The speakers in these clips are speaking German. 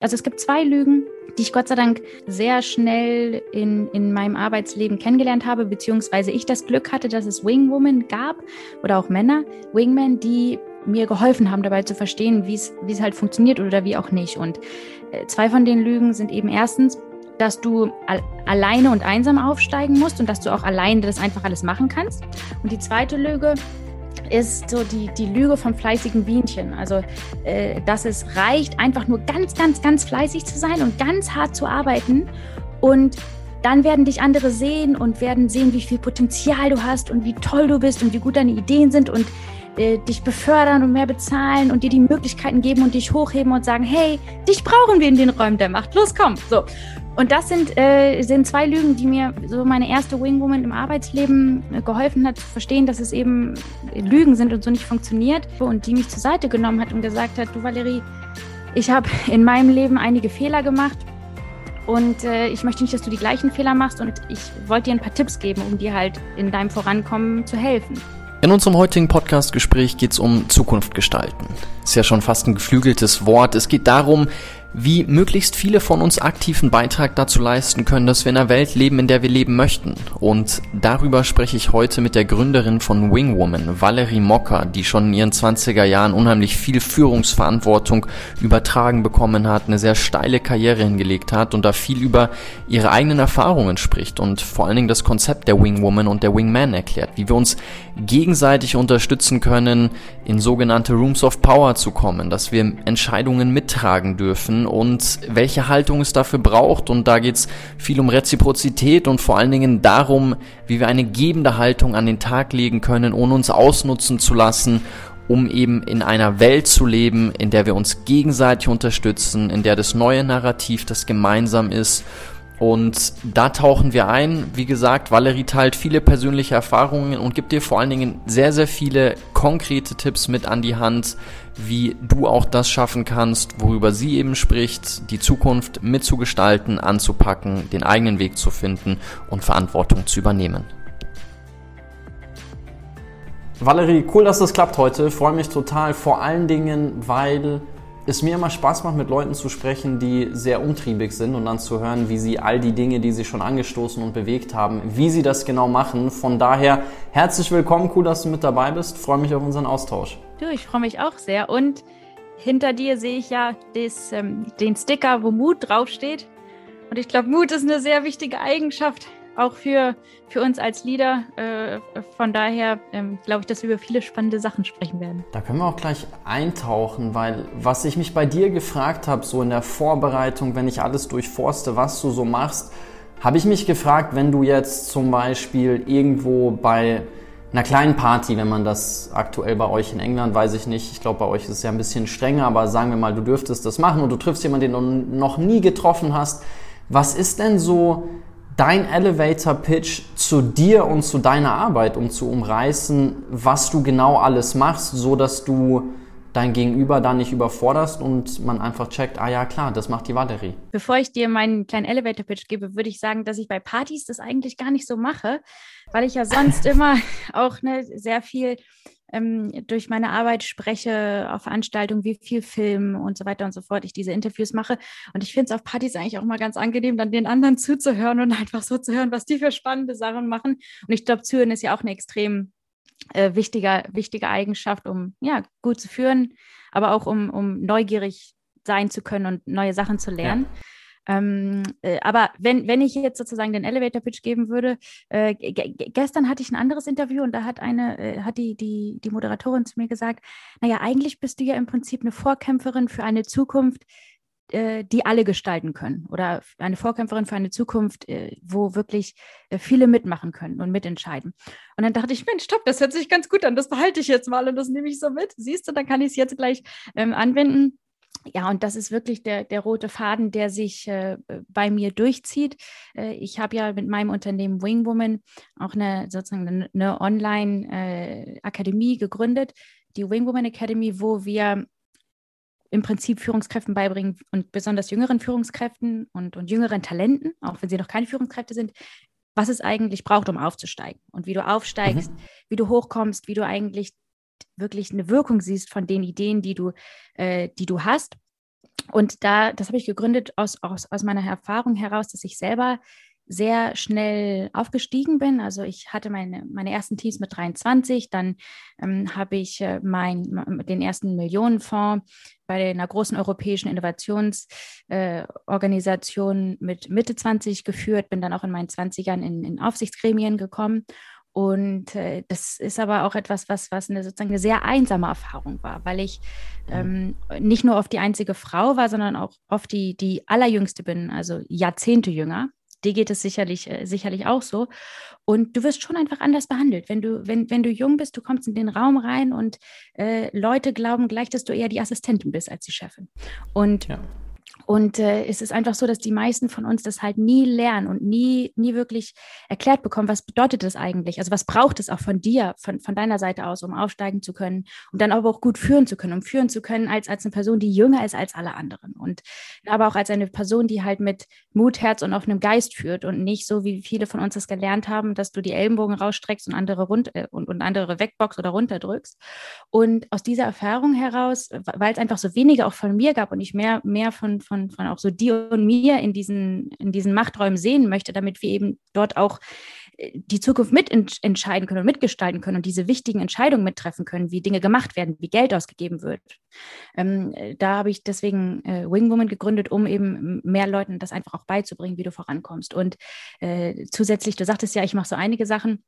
Also es gibt zwei Lügen, die ich Gott sei Dank sehr schnell in, in meinem Arbeitsleben kennengelernt habe, beziehungsweise ich das Glück hatte, dass es Wingwomen gab oder auch Männer, Wingmen, die mir geholfen haben, dabei zu verstehen, wie es halt funktioniert oder wie auch nicht. Und äh, zwei von den Lügen sind eben erstens, dass du al alleine und einsam aufsteigen musst und dass du auch alleine das einfach alles machen kannst. Und die zweite Lüge ist so die, die Lüge vom fleißigen Bienchen. Also, äh, dass es reicht, einfach nur ganz, ganz, ganz fleißig zu sein und ganz hart zu arbeiten. Und dann werden dich andere sehen und werden sehen, wie viel Potenzial du hast und wie toll du bist und wie gut deine Ideen sind und äh, dich befördern und mehr bezahlen und dir die Möglichkeiten geben und dich hochheben und sagen, hey, dich brauchen wir in den Räumen der Macht. Los, komm. So. Und das sind, äh, sind zwei Lügen, die mir so meine erste Wingwoman im Arbeitsleben äh, geholfen hat, zu verstehen, dass es eben Lügen sind und so nicht funktioniert. Und die mich zur Seite genommen hat und gesagt hat, du Valerie, ich habe in meinem Leben einige Fehler gemacht und äh, ich möchte nicht, dass du die gleichen Fehler machst und ich wollte dir ein paar Tipps geben, um dir halt in deinem Vorankommen zu helfen. In unserem heutigen Podcast-Gespräch geht es um Zukunft gestalten. Ist ja schon fast ein geflügeltes Wort. Es geht darum, wie möglichst viele von uns aktiven Beitrag dazu leisten können, dass wir in einer Welt leben, in der wir leben möchten. Und darüber spreche ich heute mit der Gründerin von Wingwoman, Valerie Mocker, die schon in ihren 20er Jahren unheimlich viel Führungsverantwortung übertragen bekommen hat, eine sehr steile Karriere hingelegt hat und da viel über ihre eigenen Erfahrungen spricht und vor allen Dingen das Konzept der Wingwoman und der Wingman erklärt, wie wir uns gegenseitig unterstützen können, in sogenannte Rooms of Power zu kommen, dass wir Entscheidungen mittragen dürfen, und welche Haltung es dafür braucht. Und da geht es viel um Reziprozität und vor allen Dingen darum, wie wir eine gebende Haltung an den Tag legen können, ohne uns ausnutzen zu lassen um eben in einer Welt zu leben, in der wir uns gegenseitig unterstützen, in der das neue Narrativ das gemeinsam ist und da tauchen wir ein. Wie gesagt, Valerie teilt viele persönliche Erfahrungen und gibt dir vor allen Dingen sehr, sehr viele konkrete Tipps mit an die Hand, wie du auch das schaffen kannst, worüber sie eben spricht, die Zukunft mitzugestalten, anzupacken, den eigenen Weg zu finden und Verantwortung zu übernehmen. Valerie, cool, dass das klappt heute. Freue mich total, vor allen Dingen, weil es mir immer Spaß macht, mit Leuten zu sprechen, die sehr umtriebig sind und dann zu hören, wie sie all die Dinge, die sie schon angestoßen und bewegt haben, wie sie das genau machen. Von daher herzlich willkommen, cool, dass du mit dabei bist. Freue mich auf unseren Austausch. Du, ich freue mich auch sehr. Und hinter dir sehe ich ja des, ähm, den Sticker, wo Mut draufsteht. Und ich glaube, Mut ist eine sehr wichtige Eigenschaft auch für, für uns als Leader. Äh, von daher ähm, glaube ich, dass wir über viele spannende Sachen sprechen werden. Da können wir auch gleich eintauchen, weil was ich mich bei dir gefragt habe, so in der Vorbereitung, wenn ich alles durchforste, was du so machst, habe ich mich gefragt, wenn du jetzt zum Beispiel irgendwo bei einer kleinen Party, wenn man das aktuell bei euch in England, weiß ich nicht, ich glaube bei euch ist es ja ein bisschen strenger, aber sagen wir mal, du dürftest das machen und du triffst jemanden, den du noch nie getroffen hast. Was ist denn so dein Elevator Pitch zu dir und zu deiner Arbeit, um zu umreißen, was du genau alles machst, so dass du dein Gegenüber da nicht überforderst und man einfach checkt, ah ja klar, das macht die Valerie. Bevor ich dir meinen kleinen Elevator Pitch gebe, würde ich sagen, dass ich bei Partys das eigentlich gar nicht so mache, weil ich ja sonst immer auch ne, sehr viel ähm, durch meine Arbeit spreche auf Veranstaltungen wie viel Film und so weiter und so fort, ich diese Interviews mache. Und ich finde es auf Partys eigentlich auch mal ganz angenehm, dann den anderen zuzuhören und einfach so zu hören, was die für spannende Sachen machen. Und ich glaube, Zuhören ist ja auch eine extrem äh, wichtige, wichtige Eigenschaft, um ja, gut zu führen, aber auch um, um neugierig sein zu können und neue Sachen zu lernen. Ja. Ähm, äh, aber wenn, wenn ich jetzt sozusagen den Elevator Pitch geben würde, äh, gestern hatte ich ein anderes Interview und da hat eine, äh, hat die, die, die Moderatorin zu mir gesagt, naja, eigentlich bist du ja im Prinzip eine Vorkämpferin für eine Zukunft, äh, die alle gestalten können oder eine Vorkämpferin für eine Zukunft, äh, wo wirklich äh, viele mitmachen können und mitentscheiden. Und dann dachte ich, Mensch, stopp, das hört sich ganz gut an, das behalte ich jetzt mal und das nehme ich so mit. Siehst du, dann kann ich es jetzt gleich ähm, anwenden ja, und das ist wirklich der, der rote Faden, der sich äh, bei mir durchzieht. Äh, ich habe ja mit meinem Unternehmen Wingwoman auch eine sozusagen eine, eine Online-Akademie äh, gegründet, die Wingwoman Academy, wo wir im Prinzip Führungskräften beibringen und besonders jüngeren Führungskräften und, und jüngeren Talenten, auch wenn sie noch keine Führungskräfte sind, was es eigentlich braucht, um aufzusteigen und wie du aufsteigst, mhm. wie du hochkommst, wie du eigentlich wirklich eine Wirkung siehst von den Ideen, die du, äh, die du hast. und da, das habe ich gegründet aus, aus, aus meiner Erfahrung heraus, dass ich selber sehr schnell aufgestiegen bin. Also ich hatte meine, meine ersten Teams mit 23, dann ähm, habe ich äh, mein, den ersten Millionenfonds bei einer großen europäischen Innovationsorganisation äh, mit Mitte 20 geführt, bin dann auch in meinen 20ern in, in Aufsichtsgremien gekommen und äh, das ist aber auch etwas, was, was eine sozusagen eine sehr einsame Erfahrung war, weil ich ähm, nicht nur oft die einzige Frau war, sondern auch oft die, die allerjüngste bin, also Jahrzehnte jünger dir geht es sicherlich, äh, sicherlich auch so. Und du wirst schon einfach anders behandelt. Wenn du, wenn, wenn du jung bist, du kommst in den Raum rein und äh, Leute glauben gleich, dass du eher die Assistentin bist als die Chefin. Und ja. Und äh, es ist einfach so, dass die meisten von uns das halt nie lernen und nie, nie wirklich erklärt bekommen, was bedeutet das eigentlich? Also was braucht es auch von dir, von, von deiner Seite aus, um aufsteigen zu können, um dann aber auch gut führen zu können, um führen zu können als, als eine Person, die jünger ist als alle anderen. Und aber auch als eine Person, die halt mit Mut, Herz und offenem Geist führt und nicht so, wie viele von uns das gelernt haben, dass du die Ellenbogen rausstreckst und andere rund äh, und, und andere wegboxst oder runterdrückst. Und aus dieser Erfahrung heraus, weil es einfach so wenige auch von mir gab und ich mehr, mehr von, von von, von auch so dir und mir in diesen, in diesen Machträumen sehen möchte, damit wir eben dort auch äh, die Zukunft mitentscheiden können und mitgestalten können und diese wichtigen Entscheidungen mittreffen können, wie Dinge gemacht werden, wie Geld ausgegeben wird. Ähm, äh, da habe ich deswegen äh, Wingwoman gegründet, um eben mehr Leuten das einfach auch beizubringen, wie du vorankommst. Und äh, zusätzlich, du sagtest ja, ich mache so einige Sachen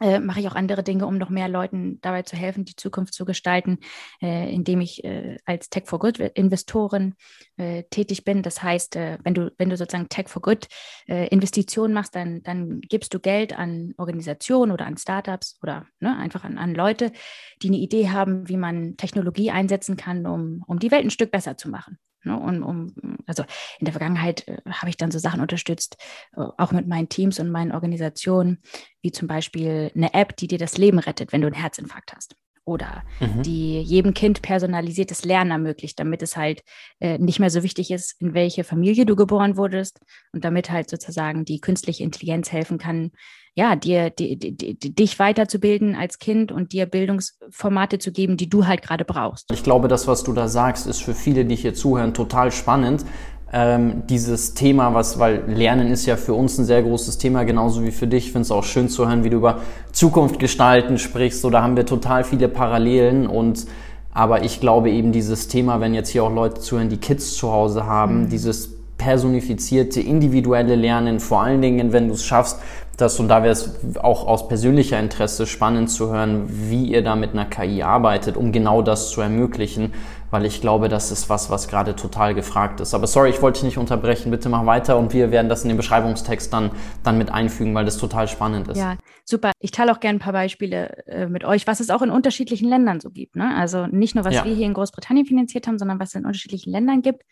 äh, mache ich auch andere Dinge, um noch mehr Leuten dabei zu helfen, die Zukunft zu gestalten, äh, indem ich äh, als Tech for Good Investorin äh, tätig bin. Das heißt, äh, wenn du wenn du sozusagen Tech for Good äh, Investitionen machst, dann dann gibst du Geld an Organisationen oder an Startups oder ne, einfach an, an Leute, die eine Idee haben, wie man Technologie einsetzen kann, um um die Welt ein Stück besser zu machen. Ne, und um, also in der Vergangenheit äh, habe ich dann so Sachen unterstützt, äh, auch mit meinen Teams und meinen Organisationen, wie zum Beispiel eine App, die dir das Leben rettet, wenn du einen Herzinfarkt hast. Oder mhm. die jedem Kind personalisiertes Lernen ermöglicht, damit es halt äh, nicht mehr so wichtig ist, in welche Familie du geboren wurdest und damit halt sozusagen die künstliche Intelligenz helfen kann, ja, dir, die, die, die, dich weiterzubilden als Kind und dir Bildungsformate zu geben, die du halt gerade brauchst. Ich glaube, das, was du da sagst, ist für viele, die hier zuhören, total spannend. Ähm, dieses Thema, was, weil Lernen ist ja für uns ein sehr großes Thema, genauso wie für dich. Ich finde es auch schön zu hören, wie du über Zukunft gestalten sprichst. So, da haben wir total viele Parallelen und aber ich glaube eben dieses Thema, wenn jetzt hier auch Leute zuhören, die Kids zu Hause haben, mhm. dieses personifizierte, individuelle Lernen, vor allen Dingen, wenn du es schaffst, das, und da wäre es auch aus persönlicher Interesse spannend zu hören, wie ihr da mit einer KI arbeitet, um genau das zu ermöglichen, weil ich glaube, das ist was, was gerade total gefragt ist. Aber sorry, ich wollte dich nicht unterbrechen, bitte mach weiter und wir werden das in den Beschreibungstext dann, dann mit einfügen, weil das total spannend ist. Ja, super. Ich teile auch gerne ein paar Beispiele äh, mit euch, was es auch in unterschiedlichen Ländern so gibt. Ne? Also nicht nur, was ja. wir hier in Großbritannien finanziert haben, sondern was es in unterschiedlichen Ländern gibt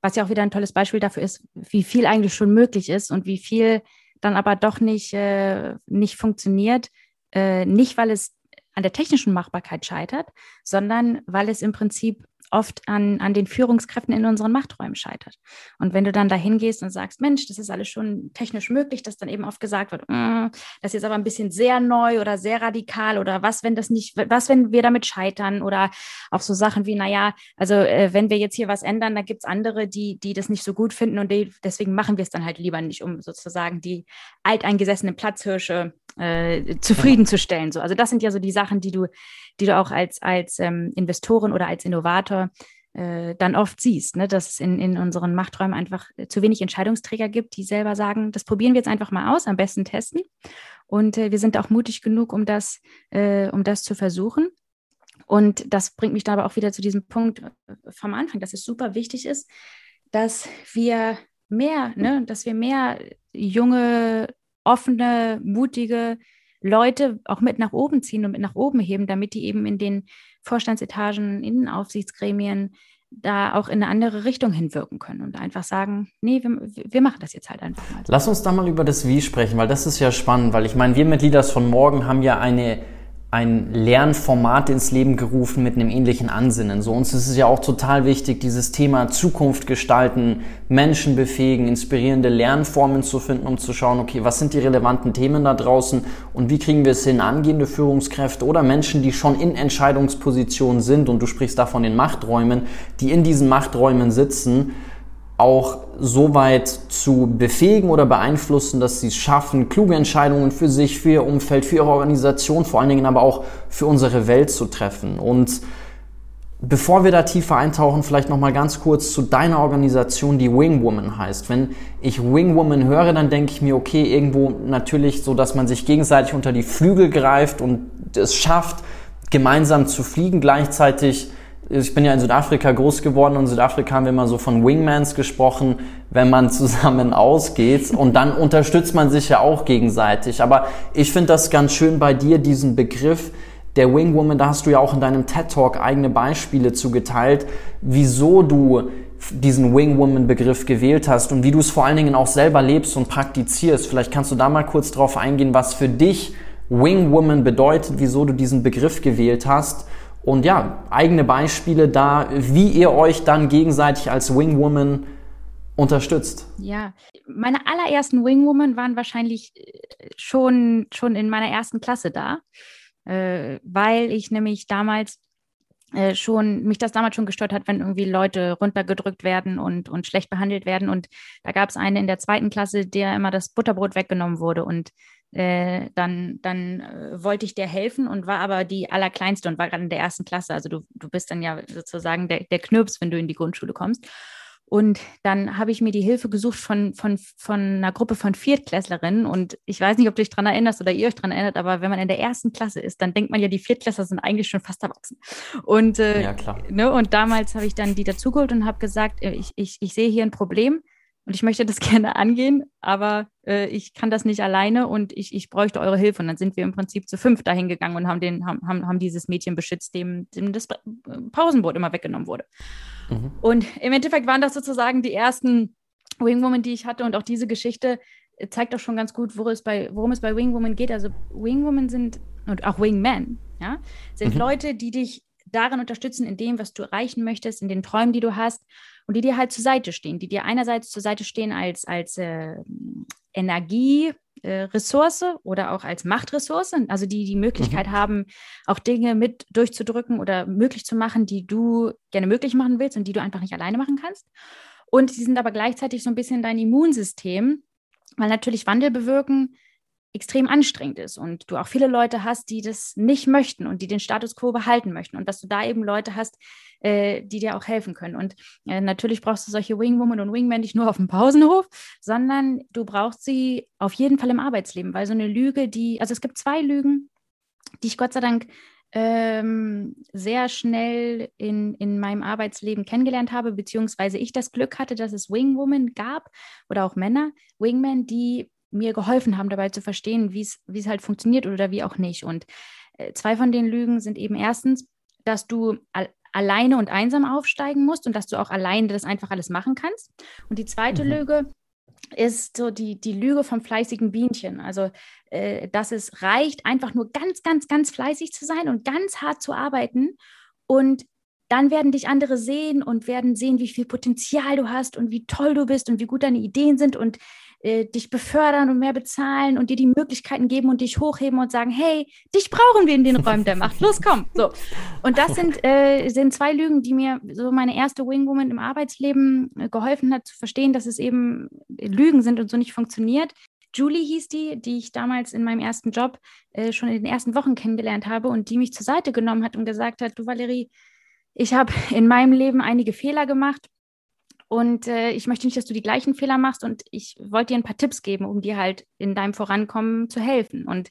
was ja auch wieder ein tolles Beispiel dafür ist, wie viel eigentlich schon möglich ist und wie viel dann aber doch nicht, äh, nicht funktioniert. Äh, nicht, weil es an der technischen Machbarkeit scheitert, sondern weil es im Prinzip oft an, an den Führungskräften in unseren Machträumen scheitert. Und wenn du dann da hingehst und sagst, Mensch, das ist alles schon technisch möglich, dass dann eben oft gesagt wird, mm, das ist jetzt aber ein bisschen sehr neu oder sehr radikal oder was, wenn das nicht, was, wenn wir damit scheitern oder auch so Sachen wie, naja, also äh, wenn wir jetzt hier was ändern, dann gibt es andere, die, die das nicht so gut finden und die, deswegen machen wir es dann halt lieber nicht, um sozusagen die alteingesessenen Platzhirsche äh, zufriedenzustellen. So. Also das sind ja so die Sachen, die du, die du auch als, als ähm, Investorin oder als Innovator äh, dann oft siehst, ne? dass es in, in unseren Machträumen einfach zu wenig Entscheidungsträger gibt, die selber sagen, das probieren wir jetzt einfach mal aus, am besten testen. Und äh, wir sind auch mutig genug, um das, äh, um das zu versuchen. Und das bringt mich aber auch wieder zu diesem Punkt äh, vom Anfang, dass es super wichtig ist, dass wir mehr, ne, dass wir mehr junge, offene, mutige Leute auch mit nach oben ziehen und mit nach oben heben, damit die eben in den Vorstandsetagen, in den Aufsichtsgremien da auch in eine andere Richtung hinwirken können und einfach sagen, nee, wir, wir machen das jetzt halt einfach mal. Lass uns da mal über das Wie sprechen, weil das ist ja spannend, weil ich meine, wir Mitglieder von morgen haben ja eine ein Lernformat ins Leben gerufen mit einem ähnlichen Ansinnen. So uns ist es ja auch total wichtig, dieses Thema Zukunft gestalten, Menschen befähigen, inspirierende Lernformen zu finden, um zu schauen, okay, was sind die relevanten Themen da draußen und wie kriegen wir es hin, angehende Führungskräfte oder Menschen, die schon in Entscheidungspositionen sind und du sprichst da von den Machträumen, die in diesen Machträumen sitzen, auch so weit zu befähigen oder beeinflussen, dass sie es schaffen, kluge Entscheidungen für sich, für ihr Umfeld, für ihre Organisation, vor allen Dingen aber auch für unsere Welt zu treffen. Und bevor wir da tiefer eintauchen, vielleicht noch mal ganz kurz zu deiner Organisation, die Wing Woman heißt. Wenn ich Wing Woman höre, dann denke ich mir, okay, irgendwo natürlich so, dass man sich gegenseitig unter die Flügel greift und es schafft, gemeinsam zu fliegen, gleichzeitig ich bin ja in Südafrika groß geworden und in Südafrika haben wir immer so von Wingmans gesprochen, wenn man zusammen ausgeht und dann unterstützt man sich ja auch gegenseitig. Aber ich finde das ganz schön bei dir, diesen Begriff der Wingwoman, da hast du ja auch in deinem TED Talk eigene Beispiele zugeteilt, wieso du diesen Wingwoman-Begriff gewählt hast und wie du es vor allen Dingen auch selber lebst und praktizierst. Vielleicht kannst du da mal kurz drauf eingehen, was für dich Wingwoman bedeutet, wieso du diesen Begriff gewählt hast und ja, eigene Beispiele da, wie ihr euch dann gegenseitig als Wingwoman unterstützt. Ja, meine allerersten Wingwoman waren wahrscheinlich äh, schon, schon in meiner ersten Klasse da, äh, weil ich nämlich damals äh, schon, mich das damals schon gestört hat, wenn irgendwie Leute runtergedrückt werden und, und schlecht behandelt werden. Und da gab es eine in der zweiten Klasse, der immer das Butterbrot weggenommen wurde. Und äh, dann, dann äh, wollte ich dir helfen und war aber die Allerkleinste und war gerade in der ersten Klasse. Also du, du bist dann ja sozusagen der, der Knirps, wenn du in die Grundschule kommst. Und dann habe ich mir die Hilfe gesucht von, von, von einer Gruppe von Viertklässlerinnen. Und ich weiß nicht, ob du dich daran erinnerst oder ihr euch daran erinnert, aber wenn man in der ersten Klasse ist, dann denkt man ja, die Viertklässler sind eigentlich schon fast erwachsen. Und, äh, ja, klar. Ne, und damals habe ich dann die dazugeholt und habe gesagt, äh, ich, ich, ich sehe hier ein Problem und ich möchte das gerne angehen, aber äh, ich kann das nicht alleine und ich, ich bräuchte eure Hilfe. Und dann sind wir im Prinzip zu fünf dahin gegangen und haben, den, haben, haben dieses Mädchen beschützt, dem, dem das Pausenbrot immer weggenommen wurde. Mhm. Und im Endeffekt waren das sozusagen die ersten Wingwoman, die ich hatte und auch diese Geschichte zeigt auch schon ganz gut, worum es bei, worum es bei Wingwoman geht. Also Wingwoman sind und auch Wingmen, ja, sind mhm. Leute, die dich darin unterstützen, in dem, was du erreichen möchtest, in den Träumen, die du hast und die dir halt zur Seite stehen, die dir einerseits zur Seite stehen als, als äh, Energieressource äh, oder auch als Machtressource, also die die Möglichkeit mhm. haben, auch Dinge mit durchzudrücken oder möglich zu machen, die du gerne möglich machen willst und die du einfach nicht alleine machen kannst. Und sie sind aber gleichzeitig so ein bisschen dein Immunsystem, weil natürlich Wandel bewirken extrem anstrengend ist und du auch viele Leute hast, die das nicht möchten und die den Status quo behalten möchten und dass du da eben Leute hast, äh, die dir auch helfen können. Und äh, natürlich brauchst du solche Wingwoman und Wingmen nicht nur auf dem Pausenhof, sondern du brauchst sie auf jeden Fall im Arbeitsleben, weil so eine Lüge, die, also es gibt zwei Lügen, die ich Gott sei Dank ähm, sehr schnell in, in meinem Arbeitsleben kennengelernt habe, beziehungsweise ich das Glück hatte, dass es Wingwomen gab oder auch Männer, Wingmen, die mir geholfen haben, dabei zu verstehen, wie es halt funktioniert oder wie auch nicht. Und äh, zwei von den Lügen sind eben erstens, dass du al alleine und einsam aufsteigen musst und dass du auch alleine das einfach alles machen kannst. Und die zweite mhm. Lüge ist so die, die Lüge vom fleißigen Bienchen. Also, äh, dass es reicht, einfach nur ganz, ganz, ganz fleißig zu sein und ganz hart zu arbeiten. Und dann werden dich andere sehen und werden sehen, wie viel Potenzial du hast und wie toll du bist und wie gut deine Ideen sind und äh, dich befördern und mehr bezahlen und dir die Möglichkeiten geben und dich hochheben und sagen, hey, dich brauchen wir in den Räumen der Macht. Los, komm. So. Und das sind, äh, sind zwei Lügen, die mir so meine erste Wingwoman im Arbeitsleben äh, geholfen hat, zu verstehen, dass es eben Lügen sind und so nicht funktioniert. Julie hieß die, die ich damals in meinem ersten Job äh, schon in den ersten Wochen kennengelernt habe und die mich zur Seite genommen hat und gesagt hat, du Valerie, ich habe in meinem Leben einige Fehler gemacht und äh, ich möchte nicht, dass du die gleichen Fehler machst und ich wollte dir ein paar Tipps geben, um dir halt in deinem Vorankommen zu helfen. Und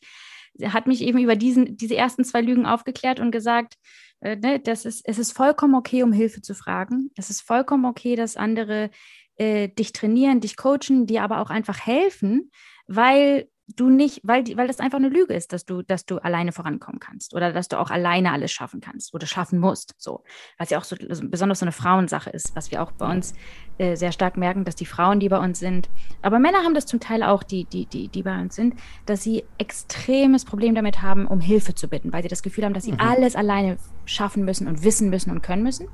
hat mich eben über diesen, diese ersten zwei Lügen aufgeklärt und gesagt, äh, ne, das ist, es ist vollkommen okay, um Hilfe zu fragen. Es ist vollkommen okay, dass andere äh, dich trainieren, dich coachen, dir aber auch einfach helfen, weil du nicht, weil, weil das einfach eine Lüge ist, dass du, dass du alleine vorankommen kannst oder dass du auch alleine alles schaffen kannst oder schaffen musst. So. Was ja auch so, also besonders so eine Frauensache ist, was wir auch bei uns äh, sehr stark merken, dass die Frauen, die bei uns sind, aber Männer haben das zum Teil auch, die, die, die, die bei uns sind, dass sie extremes Problem damit haben, um Hilfe zu bitten, weil sie das Gefühl haben, dass sie mhm. alles alleine schaffen müssen und wissen müssen und können müssen.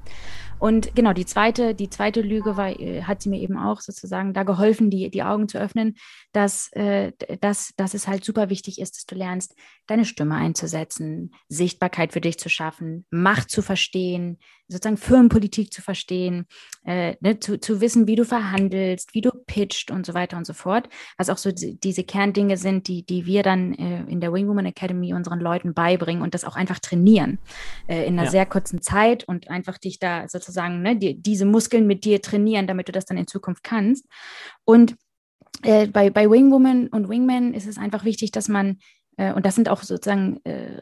Und genau, die zweite, die zweite Lüge war, äh, hat sie mir eben auch sozusagen da geholfen, die, die Augen zu öffnen, dass, äh, dass, dass es halt super wichtig ist, dass du lernst, deine Stimme einzusetzen, Sichtbarkeit für dich zu schaffen, Macht zu verstehen, sozusagen Firmenpolitik zu verstehen, äh, ne, zu, zu wissen, wie du verhandelst, wie du pitcht und so weiter und so fort. Was auch so diese Kerndinge sind, die, die wir dann äh, in der Wing Woman Academy unseren Leuten beibringen und das auch einfach trainieren äh, in einer ja. sehr kurzen Zeit und einfach dich da sozusagen ne, die, diese Muskeln mit dir trainieren, damit du das dann in Zukunft kannst. Und äh, bei, bei Wing Woman und Wingman ist es einfach wichtig, dass man, äh, und das sind auch sozusagen äh,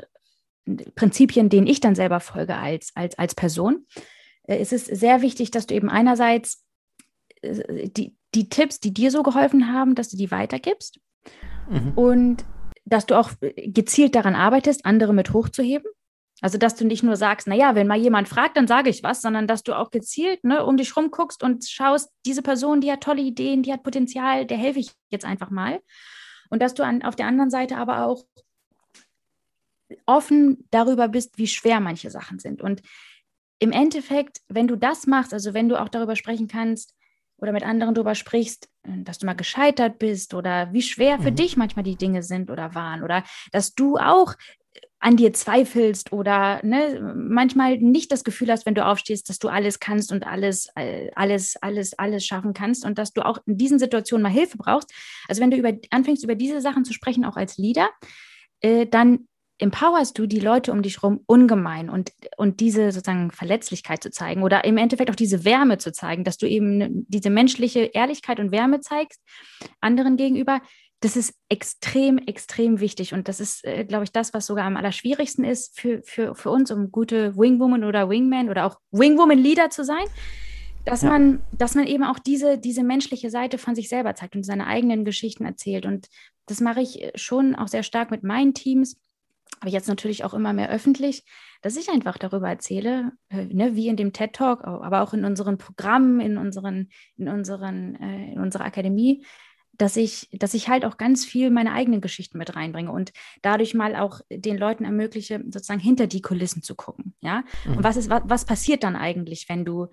Prinzipien, denen ich dann selber folge als, als, als Person, äh, ist es sehr wichtig, dass du eben einerseits äh, die, die Tipps, die dir so geholfen haben, dass du die weitergibst mhm. und dass du auch gezielt daran arbeitest, andere mit hochzuheben. Also, dass du nicht nur sagst, naja, wenn mal jemand fragt, dann sage ich was, sondern dass du auch gezielt ne, um dich rum guckst und schaust, diese Person, die hat tolle Ideen, die hat Potenzial, der helfe ich jetzt einfach mal. Und dass du an, auf der anderen Seite aber auch offen darüber bist, wie schwer manche Sachen sind. Und im Endeffekt, wenn du das machst, also wenn du auch darüber sprechen kannst oder mit anderen darüber sprichst, äh, dass du mal gescheitert bist oder wie schwer für mhm. dich manchmal die Dinge sind oder waren oder dass du auch an dir zweifelst oder ne, manchmal nicht das Gefühl hast, wenn du aufstehst, dass du alles kannst und alles, äh, alles, alles, alles schaffen kannst und dass du auch in diesen Situationen mal Hilfe brauchst. Also wenn du über, anfängst, über diese Sachen zu sprechen, auch als Leader, äh, dann empowerst du die Leute um dich herum ungemein und, und diese sozusagen Verletzlichkeit zu zeigen oder im Endeffekt auch diese Wärme zu zeigen, dass du eben diese menschliche Ehrlichkeit und Wärme zeigst anderen gegenüber, das ist extrem, extrem wichtig. Und das ist, äh, glaube ich, das, was sogar am allerschwierigsten ist für, für, für uns, um gute Wingwoman oder Wingman oder auch Wingwoman-Leader zu sein, dass, ja. man, dass man eben auch diese, diese menschliche Seite von sich selber zeigt und seine eigenen Geschichten erzählt. Und das mache ich schon auch sehr stark mit meinen Teams aber jetzt natürlich auch immer mehr öffentlich, dass ich einfach darüber erzähle, äh, ne, wie in dem TED Talk, aber auch in unseren Programmen, in unseren, in unseren, äh, in unserer Akademie, dass ich, dass ich halt auch ganz viel meine eigenen Geschichten mit reinbringe und dadurch mal auch den Leuten ermögliche, sozusagen hinter die Kulissen zu gucken. Ja. Mhm. Und was ist, was, was passiert dann eigentlich, wenn du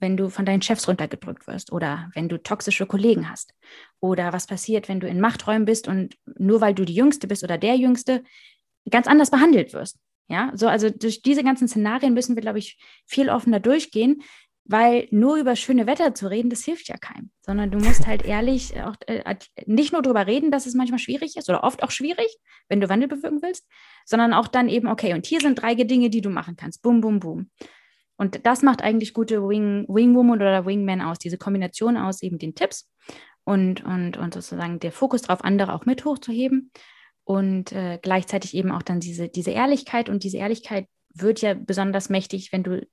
wenn du von deinen Chefs runtergedrückt wirst oder wenn du toxische Kollegen hast oder was passiert, wenn du in Machträumen bist und nur weil du die Jüngste bist oder der Jüngste, ganz anders behandelt wirst. Ja, so, also durch diese ganzen Szenarien müssen wir, glaube ich, viel offener durchgehen, weil nur über schöne Wetter zu reden, das hilft ja keinem, sondern du musst halt ehrlich auch äh, nicht nur darüber reden, dass es manchmal schwierig ist oder oft auch schwierig, wenn du Wandel bewirken willst, sondern auch dann eben, okay, und hier sind drei Dinge, die du machen kannst. Boom, boom, boom. Und das macht eigentlich gute Wing, Wingwoman oder Wingman aus, diese Kombination aus eben den Tipps und, und, und sozusagen der Fokus darauf, andere auch mit hochzuheben und äh, gleichzeitig eben auch dann diese, diese Ehrlichkeit. Und diese Ehrlichkeit wird ja besonders mächtig, wenn du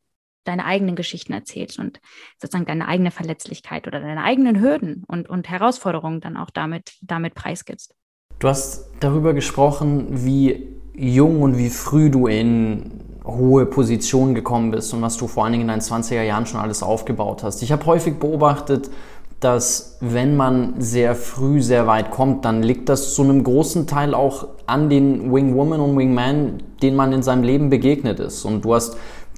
deine eigenen Geschichten erzählst und sozusagen deine eigene Verletzlichkeit oder deine eigenen Hürden und, und Herausforderungen dann auch damit, damit preisgibst. Du hast darüber gesprochen, wie jung und wie früh du in hohe Positionen gekommen bist und was du vor allen Dingen in deinen 20er Jahren schon alles aufgebaut hast. Ich habe häufig beobachtet, dass wenn man sehr früh sehr weit kommt, dann liegt das zu einem großen Teil auch an den Wingwoman und Wingman, denen man in seinem Leben begegnet ist. Und du hast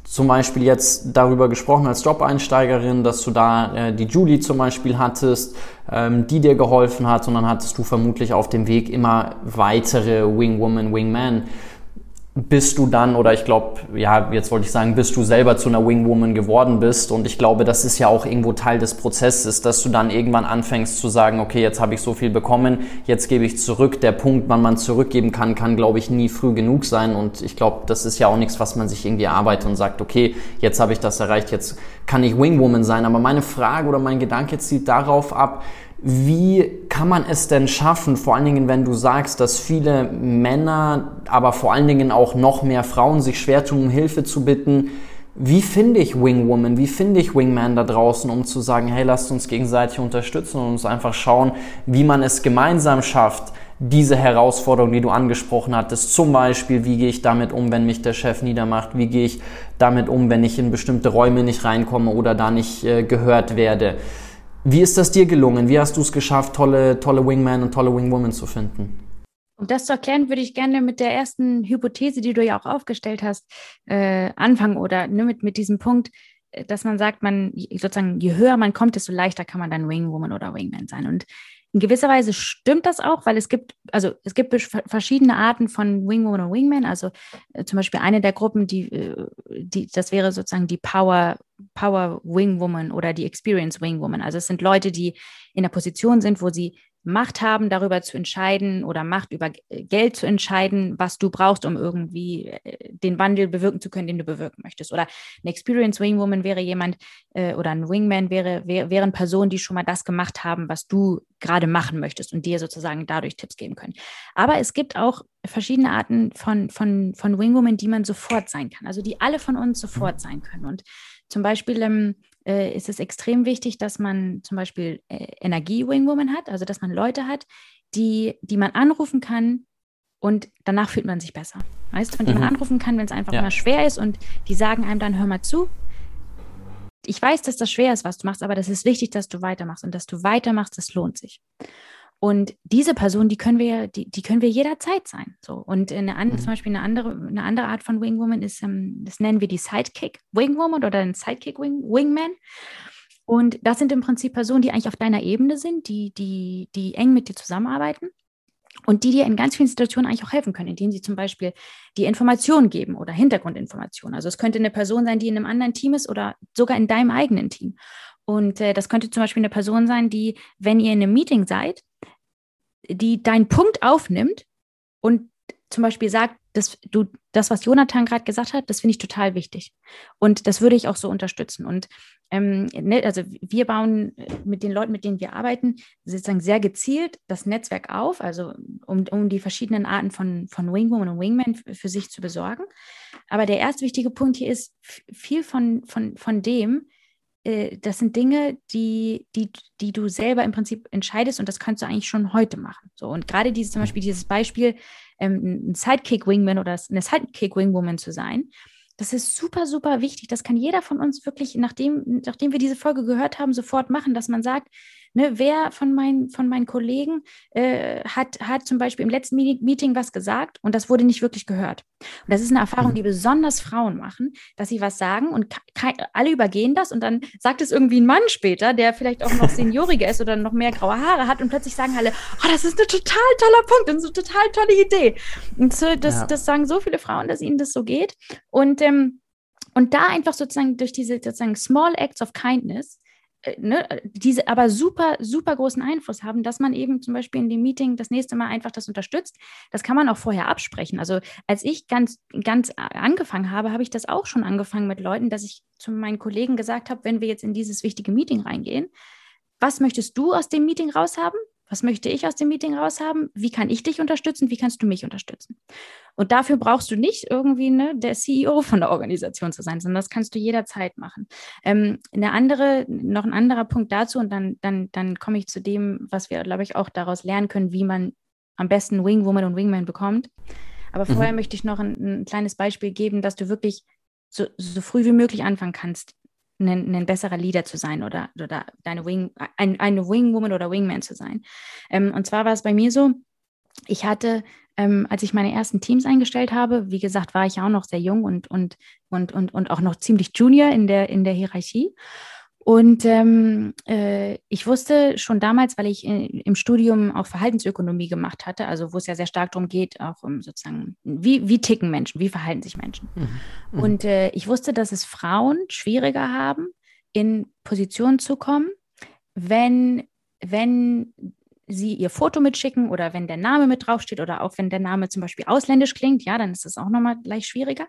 zum Beispiel jetzt darüber gesprochen als Job-Einsteigerin, dass du da äh, die Julie zum Beispiel hattest, ähm, die dir geholfen hat und dann hattest du vermutlich auf dem Weg immer weitere Wingwoman, Wingman bist du dann, oder ich glaube, ja, jetzt wollte ich sagen, bis du selber zu einer Wingwoman geworden bist. Und ich glaube, das ist ja auch irgendwo Teil des Prozesses, dass du dann irgendwann anfängst zu sagen, okay, jetzt habe ich so viel bekommen, jetzt gebe ich zurück. Der Punkt, wann man zurückgeben kann, kann, glaube ich, nie früh genug sein. Und ich glaube, das ist ja auch nichts, was man sich irgendwie erarbeitet und sagt, okay, jetzt habe ich das erreicht, jetzt kann ich Wingwoman sein. Aber meine Frage oder mein Gedanke zielt darauf ab, wie kann man es denn schaffen, vor allen Dingen, wenn du sagst, dass viele Männer, aber vor allen Dingen auch noch mehr Frauen sich schwer tun, um Hilfe zu bitten? Wie finde ich Wingwoman, wie finde ich Wingman da draußen, um zu sagen, hey, lasst uns gegenseitig unterstützen und uns einfach schauen, wie man es gemeinsam schafft, diese Herausforderung, die du angesprochen hattest, zum Beispiel, wie gehe ich damit um, wenn mich der Chef niedermacht, wie gehe ich damit um, wenn ich in bestimmte Räume nicht reinkomme oder da nicht äh, gehört werde. Wie ist das dir gelungen? Wie hast du es geschafft, tolle, tolle Wingman und tolle Wingwoman zu finden? Um das zu erklären, würde ich gerne mit der ersten Hypothese, die du ja auch aufgestellt hast, äh, anfangen oder ne, mit, mit diesem Punkt, äh, dass man sagt, man sozusagen, je höher man kommt, desto leichter kann man dann Wingwoman oder Wingman sein. Und in gewisser Weise stimmt das auch, weil es gibt, also es gibt verschiedene Arten von Wingwoman und Wingman. Also äh, zum Beispiel eine der Gruppen, die, äh, die, das wäre sozusagen die Power, Power Wingwoman oder die Experience Wingwoman. Also es sind Leute, die in der Position sind, wo sie Macht haben, darüber zu entscheiden oder Macht über Geld zu entscheiden, was du brauchst, um irgendwie äh, den Wandel bewirken zu können, den du bewirken möchtest. Oder eine Experience Wingwoman wäre jemand äh, oder ein Wingman wäre, wär, wären Personen, die schon mal das gemacht haben, was du gerade machen möchtest und dir sozusagen dadurch Tipps geben können. Aber es gibt auch verschiedene Arten von, von, von Wingwoman, die man sofort sein kann, also die alle von uns sofort sein können. Und zum Beispiel ähm, äh, ist es extrem wichtig, dass man zum Beispiel äh, Energie-Wingwoman hat, also dass man Leute hat, die, die man anrufen kann und danach fühlt man sich besser. Weißt du, von denen mhm. man anrufen kann, wenn es einfach ja. mal schwer ist und die sagen einem dann, hör mal zu. Ich weiß, dass das schwer ist, was du machst, aber das ist wichtig, dass du weitermachst und dass du weitermachst, das lohnt sich. Und diese Person, die können wir, die, die können wir jederzeit sein. So. Und eine andere, mhm. zum Beispiel eine andere, eine andere Art von Wingwoman ist, ähm, das nennen wir die Sidekick Wingwoman oder ein Sidekick Wing, Wingman. Und das sind im Prinzip Personen, die eigentlich auf deiner Ebene sind, die, die, die eng mit dir zusammenarbeiten und die dir in ganz vielen Situationen eigentlich auch helfen können, indem sie zum Beispiel die Informationen geben oder Hintergrundinformationen. Also es könnte eine Person sein, die in einem anderen Team ist oder sogar in deinem eigenen Team. Und äh, das könnte zum Beispiel eine Person sein, die, wenn ihr in einem Meeting seid, die deinen Punkt aufnimmt und zum Beispiel sagt, dass du das, was Jonathan gerade gesagt hat, das finde ich total wichtig. Und das würde ich auch so unterstützen. Und ähm, ne, also wir bauen mit den Leuten, mit denen wir arbeiten, sozusagen sehr gezielt das Netzwerk auf, also um, um die verschiedenen Arten von, von Wingwoman und Wingman für sich zu besorgen. Aber der erste wichtige Punkt hier ist, viel von, von, von dem äh, das sind Dinge, die, die, die du selber im Prinzip entscheidest und das kannst du eigentlich schon heute machen. So, und gerade dieses zum Beispiel dieses Beispiel, ähm, ein Sidekick-Wingman oder eine Sidekick-Wingwoman zu sein, das ist super, super wichtig. Das kann jeder von uns wirklich, nachdem, nachdem wir diese Folge gehört haben, sofort machen, dass man sagt, Ne, wer von meinen, von meinen Kollegen äh, hat, hat zum Beispiel im letzten Meeting was gesagt und das wurde nicht wirklich gehört. Und das ist eine Erfahrung, die mhm. besonders Frauen machen, dass sie was sagen und alle übergehen das und dann sagt es irgendwie ein Mann später, der vielleicht auch noch senioriger ist oder noch mehr graue Haare hat und plötzlich sagen alle, oh, das ist ein total toller Punkt und so eine total tolle Idee. Und so, das, ja. das sagen so viele Frauen, dass ihnen das so geht. Und ähm, und da einfach sozusagen durch diese sozusagen Small Acts of Kindness ne, diese aber super, super großen Einfluss haben, dass man eben zum Beispiel in dem Meeting das nächste Mal einfach das unterstützt. Das kann man auch vorher absprechen. Also als ich ganz, ganz angefangen habe, habe ich das auch schon angefangen mit Leuten, dass ich zu meinen Kollegen gesagt habe, wenn wir jetzt in dieses wichtige Meeting reingehen, was möchtest du aus dem Meeting raushaben? Was möchte ich aus dem Meeting raushaben? Wie kann ich dich unterstützen? Wie kannst du mich unterstützen? Und dafür brauchst du nicht irgendwie ne, der CEO von der Organisation zu sein, sondern das kannst du jederzeit machen. Ähm, eine andere, noch ein anderer Punkt dazu und dann, dann, dann komme ich zu dem, was wir, glaube ich, auch daraus lernen können, wie man am besten Wingwoman und Wingman bekommt. Aber mhm. vorher möchte ich noch ein, ein, kleines Beispiel geben, dass du wirklich so, so früh wie möglich anfangen kannst, ein, ein besserer Leader zu sein oder, oder deine Wing, ein, eine Wingwoman oder Wingman zu sein. Ähm, und zwar war es bei mir so, ich hatte, ähm, als ich meine ersten Teams eingestellt habe, wie gesagt, war ich auch noch sehr jung und, und, und, und, und auch noch ziemlich junior in der, in der Hierarchie. Und ähm, äh, ich wusste schon damals, weil ich in, im Studium auch Verhaltensökonomie gemacht hatte, also wo es ja sehr stark darum geht, auch um sozusagen, wie, wie ticken Menschen, wie verhalten sich Menschen. Mhm. Mhm. Und äh, ich wusste, dass es Frauen schwieriger haben, in Positionen zu kommen, wenn, wenn sie ihr Foto mitschicken oder wenn der Name mit draufsteht oder auch wenn der Name zum Beispiel ausländisch klingt, ja, dann ist das auch nochmal gleich schwieriger.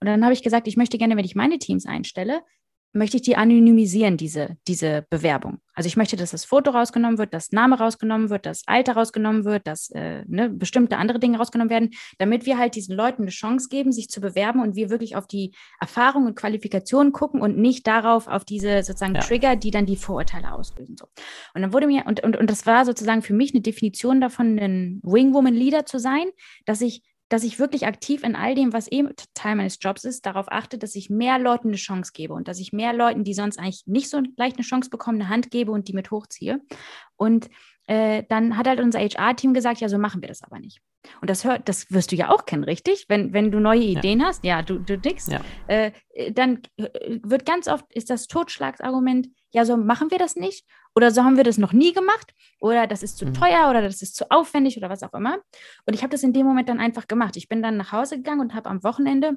Und dann habe ich gesagt, ich möchte gerne, wenn ich meine Teams einstelle, möchte ich die anonymisieren, diese, diese Bewerbung. Also ich möchte, dass das Foto rausgenommen wird, das Name rausgenommen wird, das Alter rausgenommen wird, dass äh, ne, bestimmte andere Dinge rausgenommen werden, damit wir halt diesen Leuten eine Chance geben, sich zu bewerben und wir wirklich auf die Erfahrung und Qualifikation gucken und nicht darauf, auf diese sozusagen ja. Trigger, die dann die Vorurteile auslösen. So. Und dann wurde mir, und, und, und das war sozusagen für mich eine Definition davon, ein Wingwoman-Leader zu sein, dass ich dass ich wirklich aktiv in all dem, was eben Teil meines Jobs ist, darauf achte, dass ich mehr Leuten eine Chance gebe und dass ich mehr Leuten, die sonst eigentlich nicht so leicht eine Chance bekommen, eine Hand gebe und die mit hochziehe. Und äh, dann hat halt unser HR-Team gesagt, ja, so machen wir das aber nicht. Und das hört, das wirst du ja auch kennen, richtig? Wenn, wenn du neue Ideen ja. hast, ja, du, du dickst, ja. äh, dann äh, wird ganz oft, ist das Totschlagsargument, ja, so machen wir das nicht oder so haben wir das noch nie gemacht oder das ist zu mhm. teuer oder das ist zu aufwendig oder was auch immer. Und ich habe das in dem Moment dann einfach gemacht. Ich bin dann nach Hause gegangen und habe am Wochenende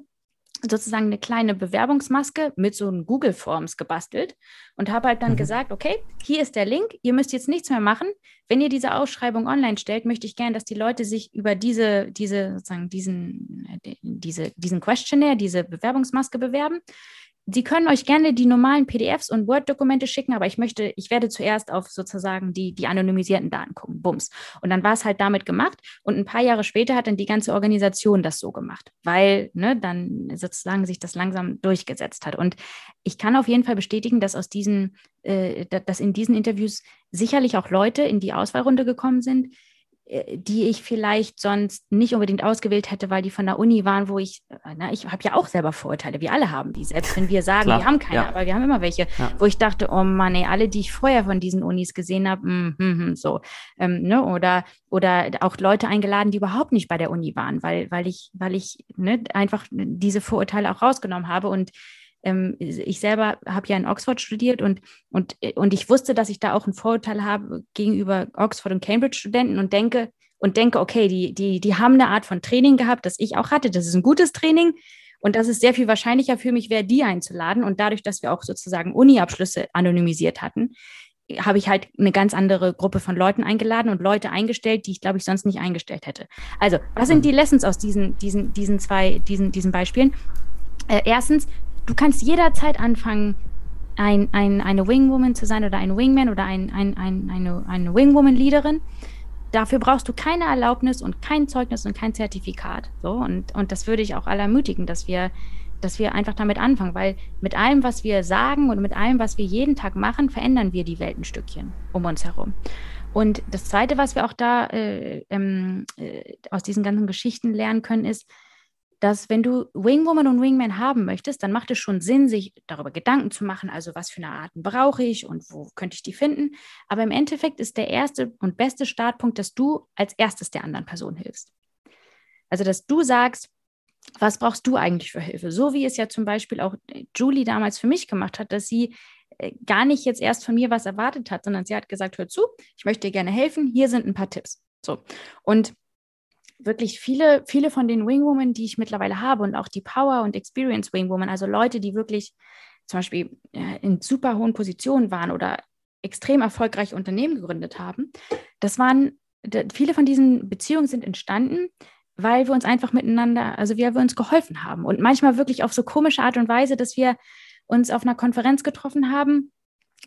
sozusagen eine kleine Bewerbungsmaske mit so einem Google Forms gebastelt und habe halt dann mhm. gesagt, okay, hier ist der Link, ihr müsst jetzt nichts mehr machen. Wenn ihr diese Ausschreibung online stellt, möchte ich gerne, dass die Leute sich über diese, diese, sozusagen diesen, äh, diese, diesen Questionnaire, diese Bewerbungsmaske bewerben. Sie können euch gerne die normalen PDFs und Word-Dokumente schicken, aber ich möchte, ich werde zuerst auf sozusagen die, die anonymisierten Daten gucken. Bums. Und dann war es halt damit gemacht. Und ein paar Jahre später hat dann die ganze Organisation das so gemacht, weil ne, dann sozusagen sich das langsam durchgesetzt hat. Und ich kann auf jeden Fall bestätigen, dass aus diesen, äh, dass in diesen Interviews sicherlich auch Leute in die Auswahlrunde gekommen sind, die ich vielleicht sonst nicht unbedingt ausgewählt hätte, weil die von der Uni waren, wo ich, äh, na, ich habe ja auch selber Vorurteile, wir alle haben die, selbst wenn wir sagen, Klar, wir haben keine, ja. aber wir haben immer welche, ja. wo ich dachte, oh Mann, ey, alle, die ich vorher von diesen Unis gesehen habe, mm, mm, mm, so, ähm, ne, oder oder auch Leute eingeladen, die überhaupt nicht bei der Uni waren, weil weil ich weil ich ne, einfach diese Vorurteile auch rausgenommen habe. Und ähm, ich selber habe ja in Oxford studiert und, und, und ich wusste, dass ich da auch ein Vorurteil habe gegenüber Oxford und Cambridge-Studenten und denke, und denke, okay, die, die, die haben eine Art von Training gehabt, das ich auch hatte. Das ist ein gutes Training. Und das ist sehr viel wahrscheinlicher für mich, wäre die einzuladen. Und dadurch, dass wir auch sozusagen Uni-Abschlüsse anonymisiert hatten, habe ich halt eine ganz andere Gruppe von Leuten eingeladen und Leute eingestellt, die ich, glaube ich, sonst nicht eingestellt hätte. Also, was sind die Lessons aus diesen, diesen, diesen zwei, diesen, diesen Beispielen? Äh, erstens, du kannst jederzeit anfangen, ein, ein, eine Wingwoman zu sein oder ein Wingman oder ein, ein, ein, eine, eine Wingwoman-Leaderin. Dafür brauchst du keine Erlaubnis und kein Zeugnis und kein Zertifikat. So, und, und das würde ich auch alle ermutigen, dass wir, dass wir einfach damit anfangen, weil mit allem, was wir sagen und mit allem, was wir jeden Tag machen, verändern wir die Welt ein Stückchen um uns herum. Und das Zweite, was wir auch da äh, ähm, äh, aus diesen ganzen Geschichten lernen können, ist, dass wenn du Wingwoman und Wingman haben möchtest, dann macht es schon Sinn, sich darüber Gedanken zu machen, also was für eine Arten brauche ich und wo könnte ich die finden. Aber im Endeffekt ist der erste und beste Startpunkt, dass du als erstes der anderen Person hilfst. Also, dass du sagst, was brauchst du eigentlich für Hilfe? So wie es ja zum Beispiel auch Julie damals für mich gemacht hat, dass sie äh, gar nicht jetzt erst von mir was erwartet hat, sondern sie hat gesagt, hör zu, ich möchte dir gerne helfen, hier sind ein paar Tipps. So. Und wirklich viele, viele von den Wingwomen, die ich mittlerweile habe und auch die Power und Experience Wingwomen, also Leute, die wirklich zum Beispiel äh, in super hohen Positionen waren oder extrem erfolgreiche Unternehmen gegründet haben, das waren, viele von diesen Beziehungen sind entstanden, weil wir uns einfach miteinander, also wir, wir uns geholfen haben. Und manchmal wirklich auf so komische Art und Weise, dass wir uns auf einer Konferenz getroffen haben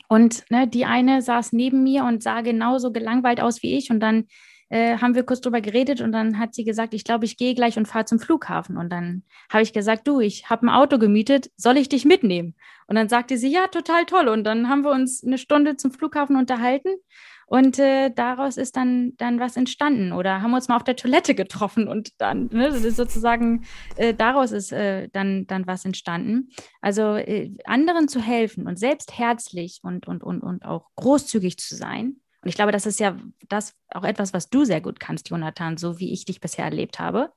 und ne, die eine saß neben mir und sah genauso gelangweilt aus wie ich und dann äh, haben wir kurz drüber geredet und dann hat sie gesagt, ich glaube, ich gehe gleich und fahre zum Flughafen. Und dann habe ich gesagt, du, ich habe ein Auto gemietet, soll ich dich mitnehmen? Und dann sagte sie, ja, total toll. Und dann haben wir uns eine Stunde zum Flughafen unterhalten und äh, daraus ist dann, dann was entstanden oder haben uns mal auf der Toilette getroffen und dann ne, das ist sozusagen äh, daraus ist äh, dann, dann was entstanden. Also äh, anderen zu helfen und selbst herzlich und, und, und, und auch großzügig zu sein, und ich glaube, das ist ja das auch etwas, was du sehr gut kannst, Jonathan, so wie ich dich bisher erlebt habe.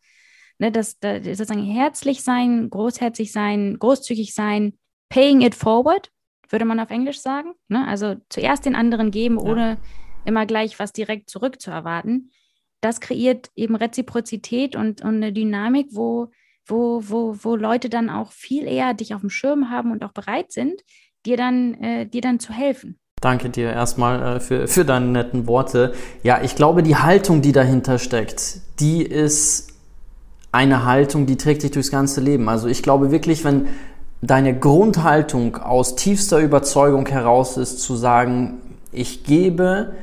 Ne, das, das sozusagen herzlich sein, großherzig sein, großzügig sein, paying it forward, würde man auf Englisch sagen. Ne? Also zuerst den anderen geben, ohne ja. immer gleich was direkt zurückzuerwarten. Das kreiert eben Reziprozität und, und eine Dynamik, wo, wo, wo, wo Leute dann auch viel eher dich auf dem Schirm haben und auch bereit sind, dir dann, äh, dir dann zu helfen. Danke dir erstmal äh, für, für deine netten Worte. Ja, ich glaube, die Haltung, die dahinter steckt, die ist eine Haltung, die trägt sich durchs ganze Leben. Also ich glaube wirklich, wenn deine Grundhaltung aus tiefster Überzeugung heraus ist, zu sagen, ich gebe,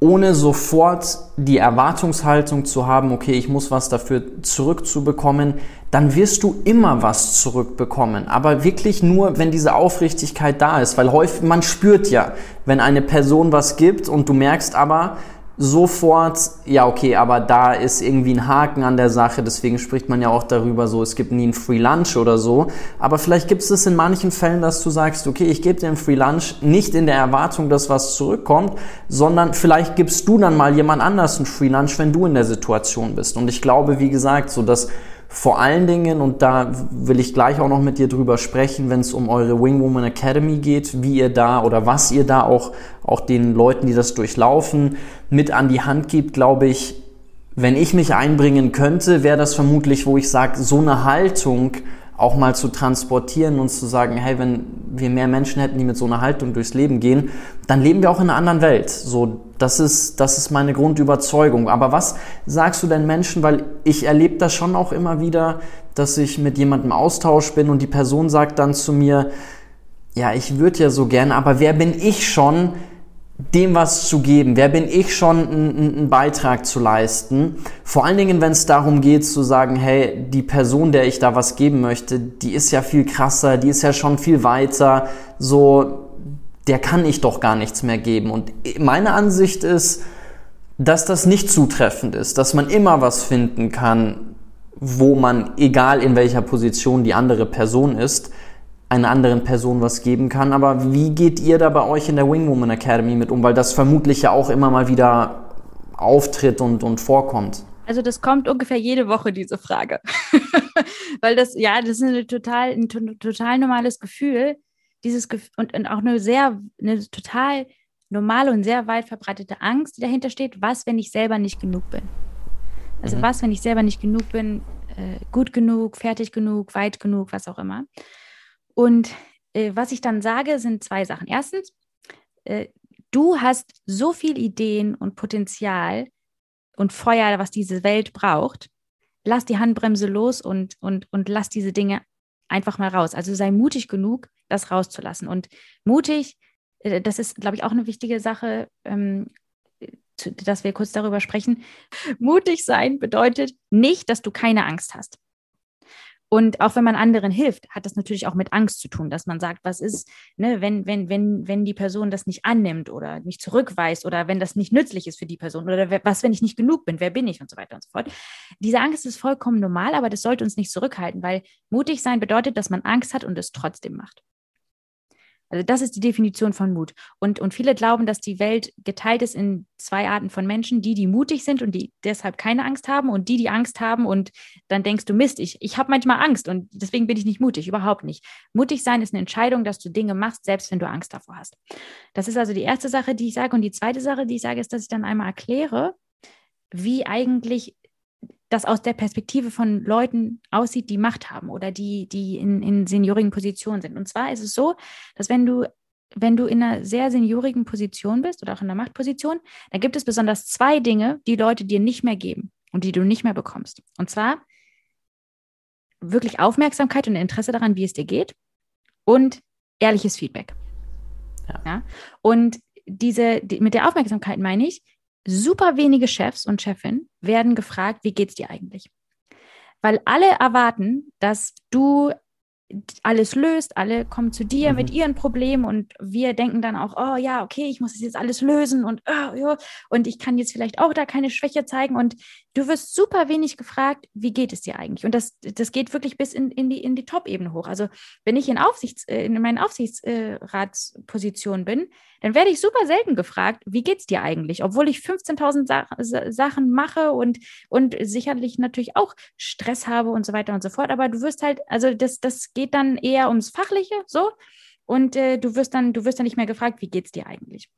ohne sofort die Erwartungshaltung zu haben, okay, ich muss was dafür zurückzubekommen, dann wirst du immer was zurückbekommen. Aber wirklich nur, wenn diese Aufrichtigkeit da ist, weil häufig, man spürt ja, wenn eine Person was gibt und du merkst aber, sofort, ja, okay, aber da ist irgendwie ein Haken an der Sache, deswegen spricht man ja auch darüber so, es gibt nie ein Free Lunch oder so, aber vielleicht gibt es in manchen Fällen, dass du sagst, okay, ich gebe dir ein Free Lunch, nicht in der Erwartung, dass was zurückkommt, sondern vielleicht gibst du dann mal jemand anders ein Free Lunch, wenn du in der Situation bist. Und ich glaube, wie gesagt, so dass vor allen Dingen, und da will ich gleich auch noch mit dir drüber sprechen, wenn es um eure Wing Woman Academy geht, wie ihr da oder was ihr da auch, auch den Leuten, die das durchlaufen, mit an die Hand gibt, glaube ich, wenn ich mich einbringen könnte, wäre das vermutlich, wo ich sage, so eine Haltung auch mal zu transportieren und zu sagen, hey, wenn wir mehr Menschen hätten, die mit so einer Haltung durchs Leben gehen, dann leben wir auch in einer anderen Welt. So, das ist, das ist meine Grundüberzeugung. Aber was sagst du denn Menschen? Weil ich erlebe das schon auch immer wieder, dass ich mit jemandem Austausch bin und die Person sagt dann zu mir, ja, ich würde ja so gerne, aber wer bin ich schon, dem was zu geben? Wer bin ich schon, einen, Beitrag zu leisten? Vor allen Dingen, wenn es darum geht zu sagen, hey, die Person, der ich da was geben möchte, die ist ja viel krasser, die ist ja schon viel weiter, so, der kann ich doch gar nichts mehr geben. Und meine Ansicht ist, dass das nicht zutreffend ist, dass man immer was finden kann, wo man, egal in welcher Position die andere Person ist, einer anderen Person was geben kann. Aber wie geht ihr da bei euch in der Wing Woman Academy mit um? Weil das vermutlich ja auch immer mal wieder auftritt und, und vorkommt. Also das kommt ungefähr jede Woche, diese Frage. Weil das, ja, das ist total, ein total normales Gefühl. Dieses Gefühl und, und auch eine sehr, eine total normale und sehr weit verbreitete Angst, die dahinter steht, was, wenn ich selber nicht genug bin. Also mhm. was, wenn ich selber nicht genug bin, äh, gut genug, fertig genug, weit genug, was auch immer. Und äh, was ich dann sage, sind zwei Sachen. Erstens, äh, du hast so viel Ideen und Potenzial und Feuer, was diese Welt braucht. Lass die Handbremse los und, und, und lass diese Dinge einfach mal raus. Also sei mutig genug, das rauszulassen. Und mutig, äh, das ist, glaube ich, auch eine wichtige Sache, ähm, dass wir kurz darüber sprechen. Mutig sein bedeutet nicht, dass du keine Angst hast. Und auch wenn man anderen hilft, hat das natürlich auch mit Angst zu tun, dass man sagt, was ist, ne, wenn, wenn, wenn, wenn die Person das nicht annimmt oder mich zurückweist oder wenn das nicht nützlich ist für die Person oder was, wenn ich nicht genug bin, wer bin ich und so weiter und so fort. Diese Angst ist vollkommen normal, aber das sollte uns nicht zurückhalten, weil mutig sein bedeutet, dass man Angst hat und es trotzdem macht. Also das ist die Definition von Mut. Und, und viele glauben, dass die Welt geteilt ist in zwei Arten von Menschen, die, die mutig sind und die deshalb keine Angst haben und die, die Angst haben und dann denkst du, Mist, ich, ich habe manchmal Angst und deswegen bin ich nicht mutig, überhaupt nicht. Mutig sein ist eine Entscheidung, dass du Dinge machst, selbst wenn du Angst davor hast. Das ist also die erste Sache, die ich sage. Und die zweite Sache, die ich sage, ist, dass ich dann einmal erkläre, wie eigentlich das aus der Perspektive von Leuten aussieht, die Macht haben oder die, die in, in seniorigen Positionen sind. Und zwar ist es so, dass wenn du wenn du in einer sehr seniorigen Position bist oder auch in einer Machtposition, dann gibt es besonders zwei Dinge, die Leute dir nicht mehr geben und die du nicht mehr bekommst. Und zwar wirklich Aufmerksamkeit und Interesse daran, wie es dir geht und ehrliches Feedback. Ja. ja? Und diese, die, mit der Aufmerksamkeit meine ich, super wenige Chefs und Chefinnen werden gefragt, wie geht's dir eigentlich? Weil alle erwarten, dass du alles löst, alle kommen zu dir mhm. mit ihren Problemen und wir denken dann auch, oh ja, okay, ich muss das jetzt alles lösen und oh, ja, und ich kann jetzt vielleicht auch da keine Schwäche zeigen und du wirst super wenig gefragt, wie geht es dir eigentlich? Und das, das geht wirklich bis in, in die, in die Top-Ebene hoch. Also wenn ich in, Aufsichts, äh, in meinen Aufsichtsratspositionen bin, dann werde ich super selten gefragt, wie geht es dir eigentlich? Obwohl ich 15.000 Sa Sachen mache und, und sicherlich natürlich auch Stress habe und so weiter und so fort. Aber du wirst halt, also das, das geht dann eher ums Fachliche so. Und äh, du wirst dann, du wirst dann nicht mehr gefragt, wie geht es dir eigentlich?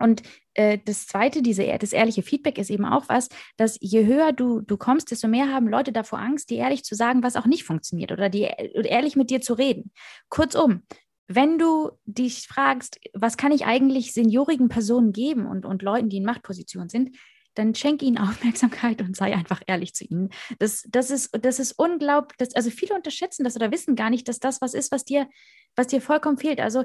Und äh, das Zweite, diese, das ehrliche Feedback ist eben auch was, dass je höher du, du kommst, desto mehr haben Leute davor Angst, dir ehrlich zu sagen, was auch nicht funktioniert oder die, ehrlich mit dir zu reden. Kurzum, wenn du dich fragst, was kann ich eigentlich seniorigen Personen geben und, und Leuten, die in Machtpositionen sind, dann schenke ihnen Aufmerksamkeit und sei einfach ehrlich zu ihnen. Das, das, ist, das ist unglaublich. Das, also viele unterschätzen das oder wissen gar nicht, dass das was ist, was dir, was dir vollkommen fehlt. Also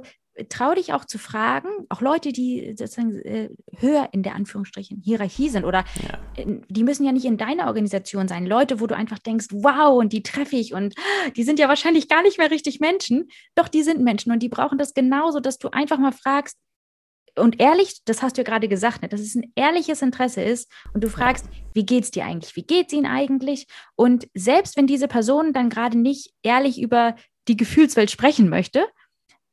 trau dich auch zu fragen, auch Leute, die sozusagen äh, höher in der Anführungsstrichen Hierarchie sind oder ja. äh, die müssen ja nicht in deiner Organisation sein. Leute, wo du einfach denkst, wow, und die treffe ich und die sind ja wahrscheinlich gar nicht mehr richtig Menschen. Doch, die sind Menschen und die brauchen das genauso, dass du einfach mal fragst, und ehrlich, das hast du ja gerade gesagt, ne, dass es ein ehrliches Interesse ist und du fragst, wie geht es dir eigentlich? Wie geht es ihnen eigentlich? Und selbst wenn diese Person dann gerade nicht ehrlich über die Gefühlswelt sprechen möchte,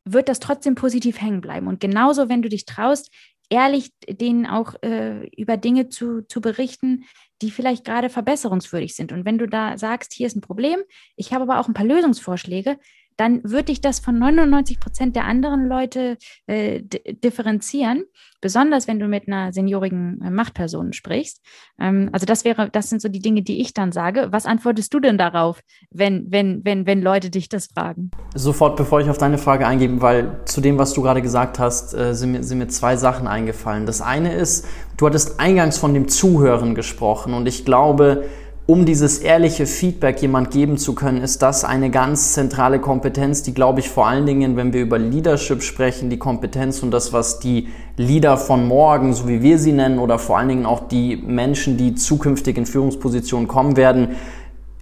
wird das trotzdem positiv hängen bleiben. Und genauso, wenn du dich traust, ehrlich denen auch äh, über Dinge zu, zu berichten, die vielleicht gerade verbesserungswürdig sind. Und wenn du da sagst, hier ist ein Problem, ich habe aber auch ein paar Lösungsvorschläge, dann würde ich das von 99 Prozent der anderen Leute äh, differenzieren, besonders wenn du mit einer seniorigen äh, Machtperson sprichst. Ähm, also das wäre, das sind so die Dinge, die ich dann sage. Was antwortest du denn darauf, wenn, wenn, wenn, wenn Leute dich das fragen? Sofort, bevor ich auf deine Frage eingehe, weil zu dem, was du gerade gesagt hast, äh, sind, mir, sind mir zwei Sachen eingefallen. Das eine ist, du hattest eingangs von dem Zuhören gesprochen und ich glaube, um dieses ehrliche Feedback jemand geben zu können, ist das eine ganz zentrale Kompetenz, die, glaube ich, vor allen Dingen, wenn wir über Leadership sprechen, die Kompetenz und das, was die Leader von morgen, so wie wir sie nennen, oder vor allen Dingen auch die Menschen, die zukünftig in Führungspositionen kommen werden,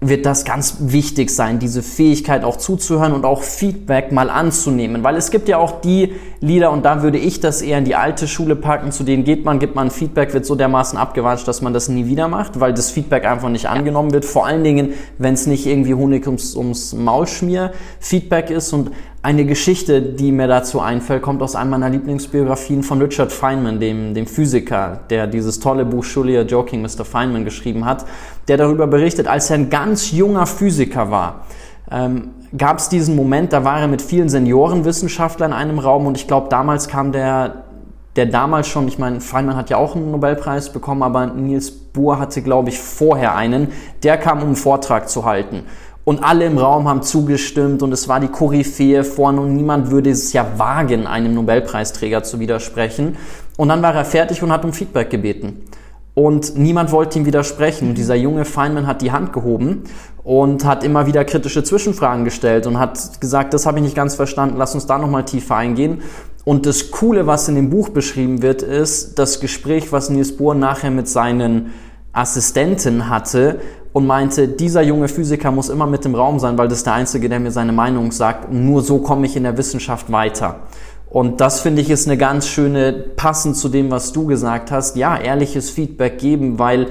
wird das ganz wichtig sein, diese Fähigkeit auch zuzuhören und auch Feedback mal anzunehmen. Weil es gibt ja auch die Lieder, und da würde ich das eher in die alte Schule packen, zu denen geht man, gibt man Feedback, wird so dermaßen abgewatscht, dass man das nie wieder macht, weil das Feedback einfach nicht angenommen wird. Vor allen Dingen, wenn es nicht irgendwie Honig ums, ums Maulschmier Feedback ist. Und eine Geschichte, die mir dazu einfällt, kommt aus einer meiner Lieblingsbiografien von Richard Feynman, dem, dem Physiker, der dieses tolle Buch Surely Joking Mr. Feynman geschrieben hat, der darüber berichtet, als er ein ganz junger Physiker war, ähm, gab es diesen Moment, da war er mit vielen Seniorenwissenschaftlern in einem Raum und ich glaube, damals kam der, der damals schon, ich meine, Feynman hat ja auch einen Nobelpreis bekommen, aber Niels Bohr hatte, glaube ich, vorher einen, der kam, um einen Vortrag zu halten. Und alle im Raum haben zugestimmt und es war die Koryphäe vorne und niemand würde es ja wagen, einem Nobelpreisträger zu widersprechen. Und dann war er fertig und hat um Feedback gebeten. Und niemand wollte ihm widersprechen. Und dieser junge Feynman hat die Hand gehoben und hat immer wieder kritische Zwischenfragen gestellt und hat gesagt, das habe ich nicht ganz verstanden, lass uns da nochmal tiefer eingehen. Und das Coole, was in dem Buch beschrieben wird, ist das Gespräch, was Niels Bohr nachher mit seinen Assistenten hatte und meinte, dieser junge Physiker muss immer mit im Raum sein, weil das ist der Einzige, der mir seine Meinung sagt. Nur so komme ich in der Wissenschaft weiter. Und das finde ich ist eine ganz schöne, passend zu dem, was du gesagt hast. Ja, ehrliches Feedback geben, weil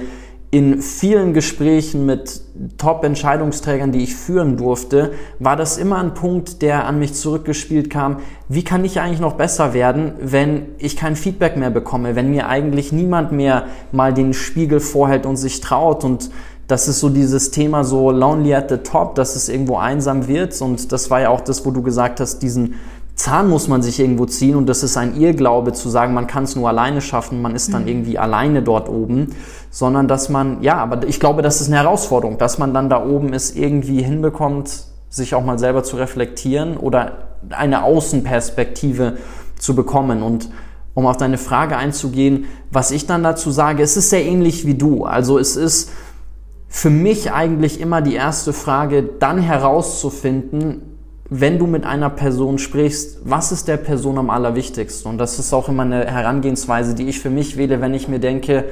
in vielen Gesprächen mit Top-Entscheidungsträgern, die ich führen durfte, war das immer ein Punkt, der an mich zurückgespielt kam. Wie kann ich eigentlich noch besser werden, wenn ich kein Feedback mehr bekomme, wenn mir eigentlich niemand mehr mal den Spiegel vorhält und sich traut und das ist so dieses Thema so lonely at the top, dass es irgendwo einsam wird. Und das war ja auch das, wo du gesagt hast, diesen Zahn muss man sich irgendwo ziehen und das ist ein Irrglaube zu sagen, man kann es nur alleine schaffen, man ist dann mhm. irgendwie alleine dort oben, sondern dass man, ja, aber ich glaube, das ist eine Herausforderung, dass man dann da oben es irgendwie hinbekommt, sich auch mal selber zu reflektieren oder eine Außenperspektive zu bekommen. Und um auf deine Frage einzugehen, was ich dann dazu sage, es ist sehr ähnlich wie du. Also es ist, für mich eigentlich immer die erste Frage, dann herauszufinden, wenn du mit einer Person sprichst, was ist der Person am allerwichtigsten? Und das ist auch immer eine Herangehensweise, die ich für mich wähle, wenn ich mir denke,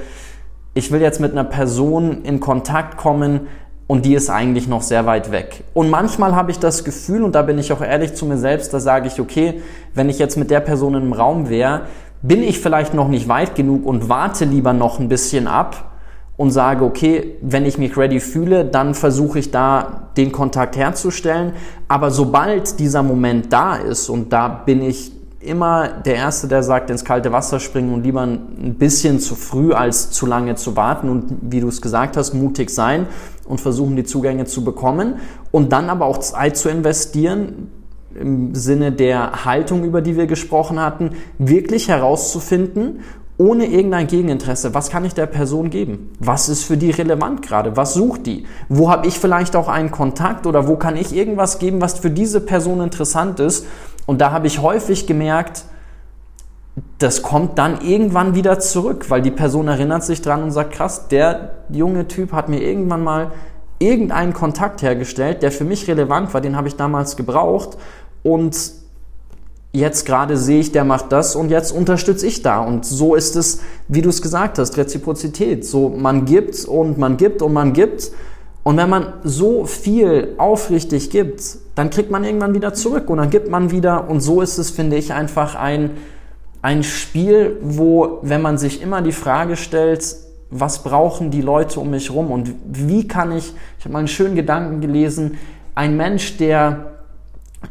ich will jetzt mit einer Person in Kontakt kommen und die ist eigentlich noch sehr weit weg. Und manchmal habe ich das Gefühl, und da bin ich auch ehrlich zu mir selbst, da sage ich, okay, wenn ich jetzt mit der Person im Raum wäre, bin ich vielleicht noch nicht weit genug und warte lieber noch ein bisschen ab, und sage, okay, wenn ich mich ready fühle, dann versuche ich da den Kontakt herzustellen. Aber sobald dieser Moment da ist, und da bin ich immer der Erste, der sagt, ins kalte Wasser springen und lieber ein bisschen zu früh als zu lange zu warten und wie du es gesagt hast, mutig sein und versuchen, die Zugänge zu bekommen und dann aber auch Zeit zu investieren, im Sinne der Haltung, über die wir gesprochen hatten, wirklich herauszufinden ohne irgendein Gegeninteresse, was kann ich der Person geben? Was ist für die relevant gerade? Was sucht die? Wo habe ich vielleicht auch einen Kontakt oder wo kann ich irgendwas geben, was für diese Person interessant ist? Und da habe ich häufig gemerkt, das kommt dann irgendwann wieder zurück, weil die Person erinnert sich dran und sagt, krass, der junge Typ hat mir irgendwann mal irgendeinen Kontakt hergestellt, der für mich relevant war, den habe ich damals gebraucht und jetzt gerade sehe ich, der macht das und jetzt unterstütze ich da. Und so ist es, wie du es gesagt hast, Reziprozität. So, man gibt und man gibt und man gibt. Und wenn man so viel aufrichtig gibt, dann kriegt man irgendwann wieder zurück und dann gibt man wieder. Und so ist es, finde ich, einfach ein, ein Spiel, wo, wenn man sich immer die Frage stellt, was brauchen die Leute um mich rum und wie kann ich, ich habe mal einen schönen Gedanken gelesen, ein Mensch, der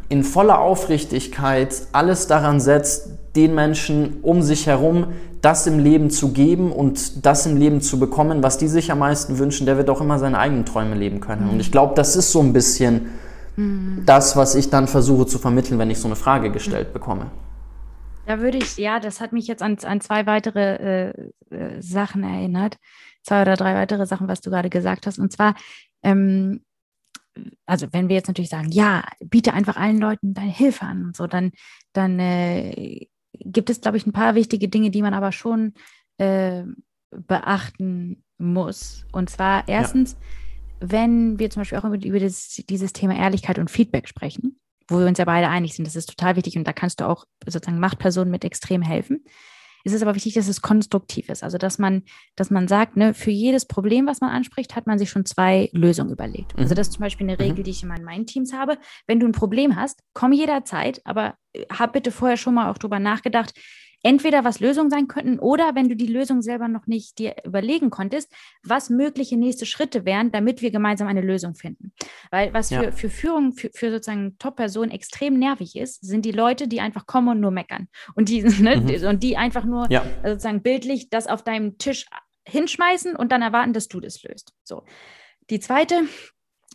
in voller Aufrichtigkeit alles daran setzt, den Menschen um sich herum das im Leben zu geben und das im Leben zu bekommen, was die sich am meisten wünschen, der wird auch immer seine eigenen Träume leben können. Und ich glaube, das ist so ein bisschen mhm. das, was ich dann versuche zu vermitteln, wenn ich so eine Frage gestellt bekomme. Da würde ich, ja, das hat mich jetzt an, an zwei weitere äh, äh, Sachen erinnert. Zwei oder drei weitere Sachen, was du gerade gesagt hast. Und zwar, ähm, also wenn wir jetzt natürlich sagen, ja, biete einfach allen Leuten deine Hilfe an und so, dann, dann äh, gibt es, glaube ich, ein paar wichtige Dinge, die man aber schon äh, beachten muss. Und zwar erstens, ja. wenn wir zum Beispiel auch über, über das, dieses Thema Ehrlichkeit und Feedback sprechen, wo wir uns ja beide einig sind, das ist total wichtig und da kannst du auch sozusagen Machtpersonen mit extrem helfen. Es ist aber wichtig, dass es konstruktiv ist. Also, dass man, dass man sagt, ne, für jedes Problem, was man anspricht, hat man sich schon zwei Lösungen überlegt. Also, mhm. Also, das ist zum Beispiel eine Regel, mhm. die ich immer in meinen Teams habe. Wenn du ein Problem hast, komm jederzeit, aber äh, hab bitte vorher schon mal auch drüber nachgedacht, entweder was Lösungen sein könnten oder wenn du die Lösung selber noch nicht dir überlegen konntest, was mögliche nächste Schritte wären, damit wir gemeinsam eine Lösung finden. Weil was ja. für, für Führung, für, für sozusagen Top-Personen extrem nervig ist, sind die Leute, die einfach kommen und nur meckern. Und die, ne, mhm. und die einfach nur ja. sozusagen bildlich das auf deinem Tisch hinschmeißen und dann erwarten, dass du das löst. So. Die zweite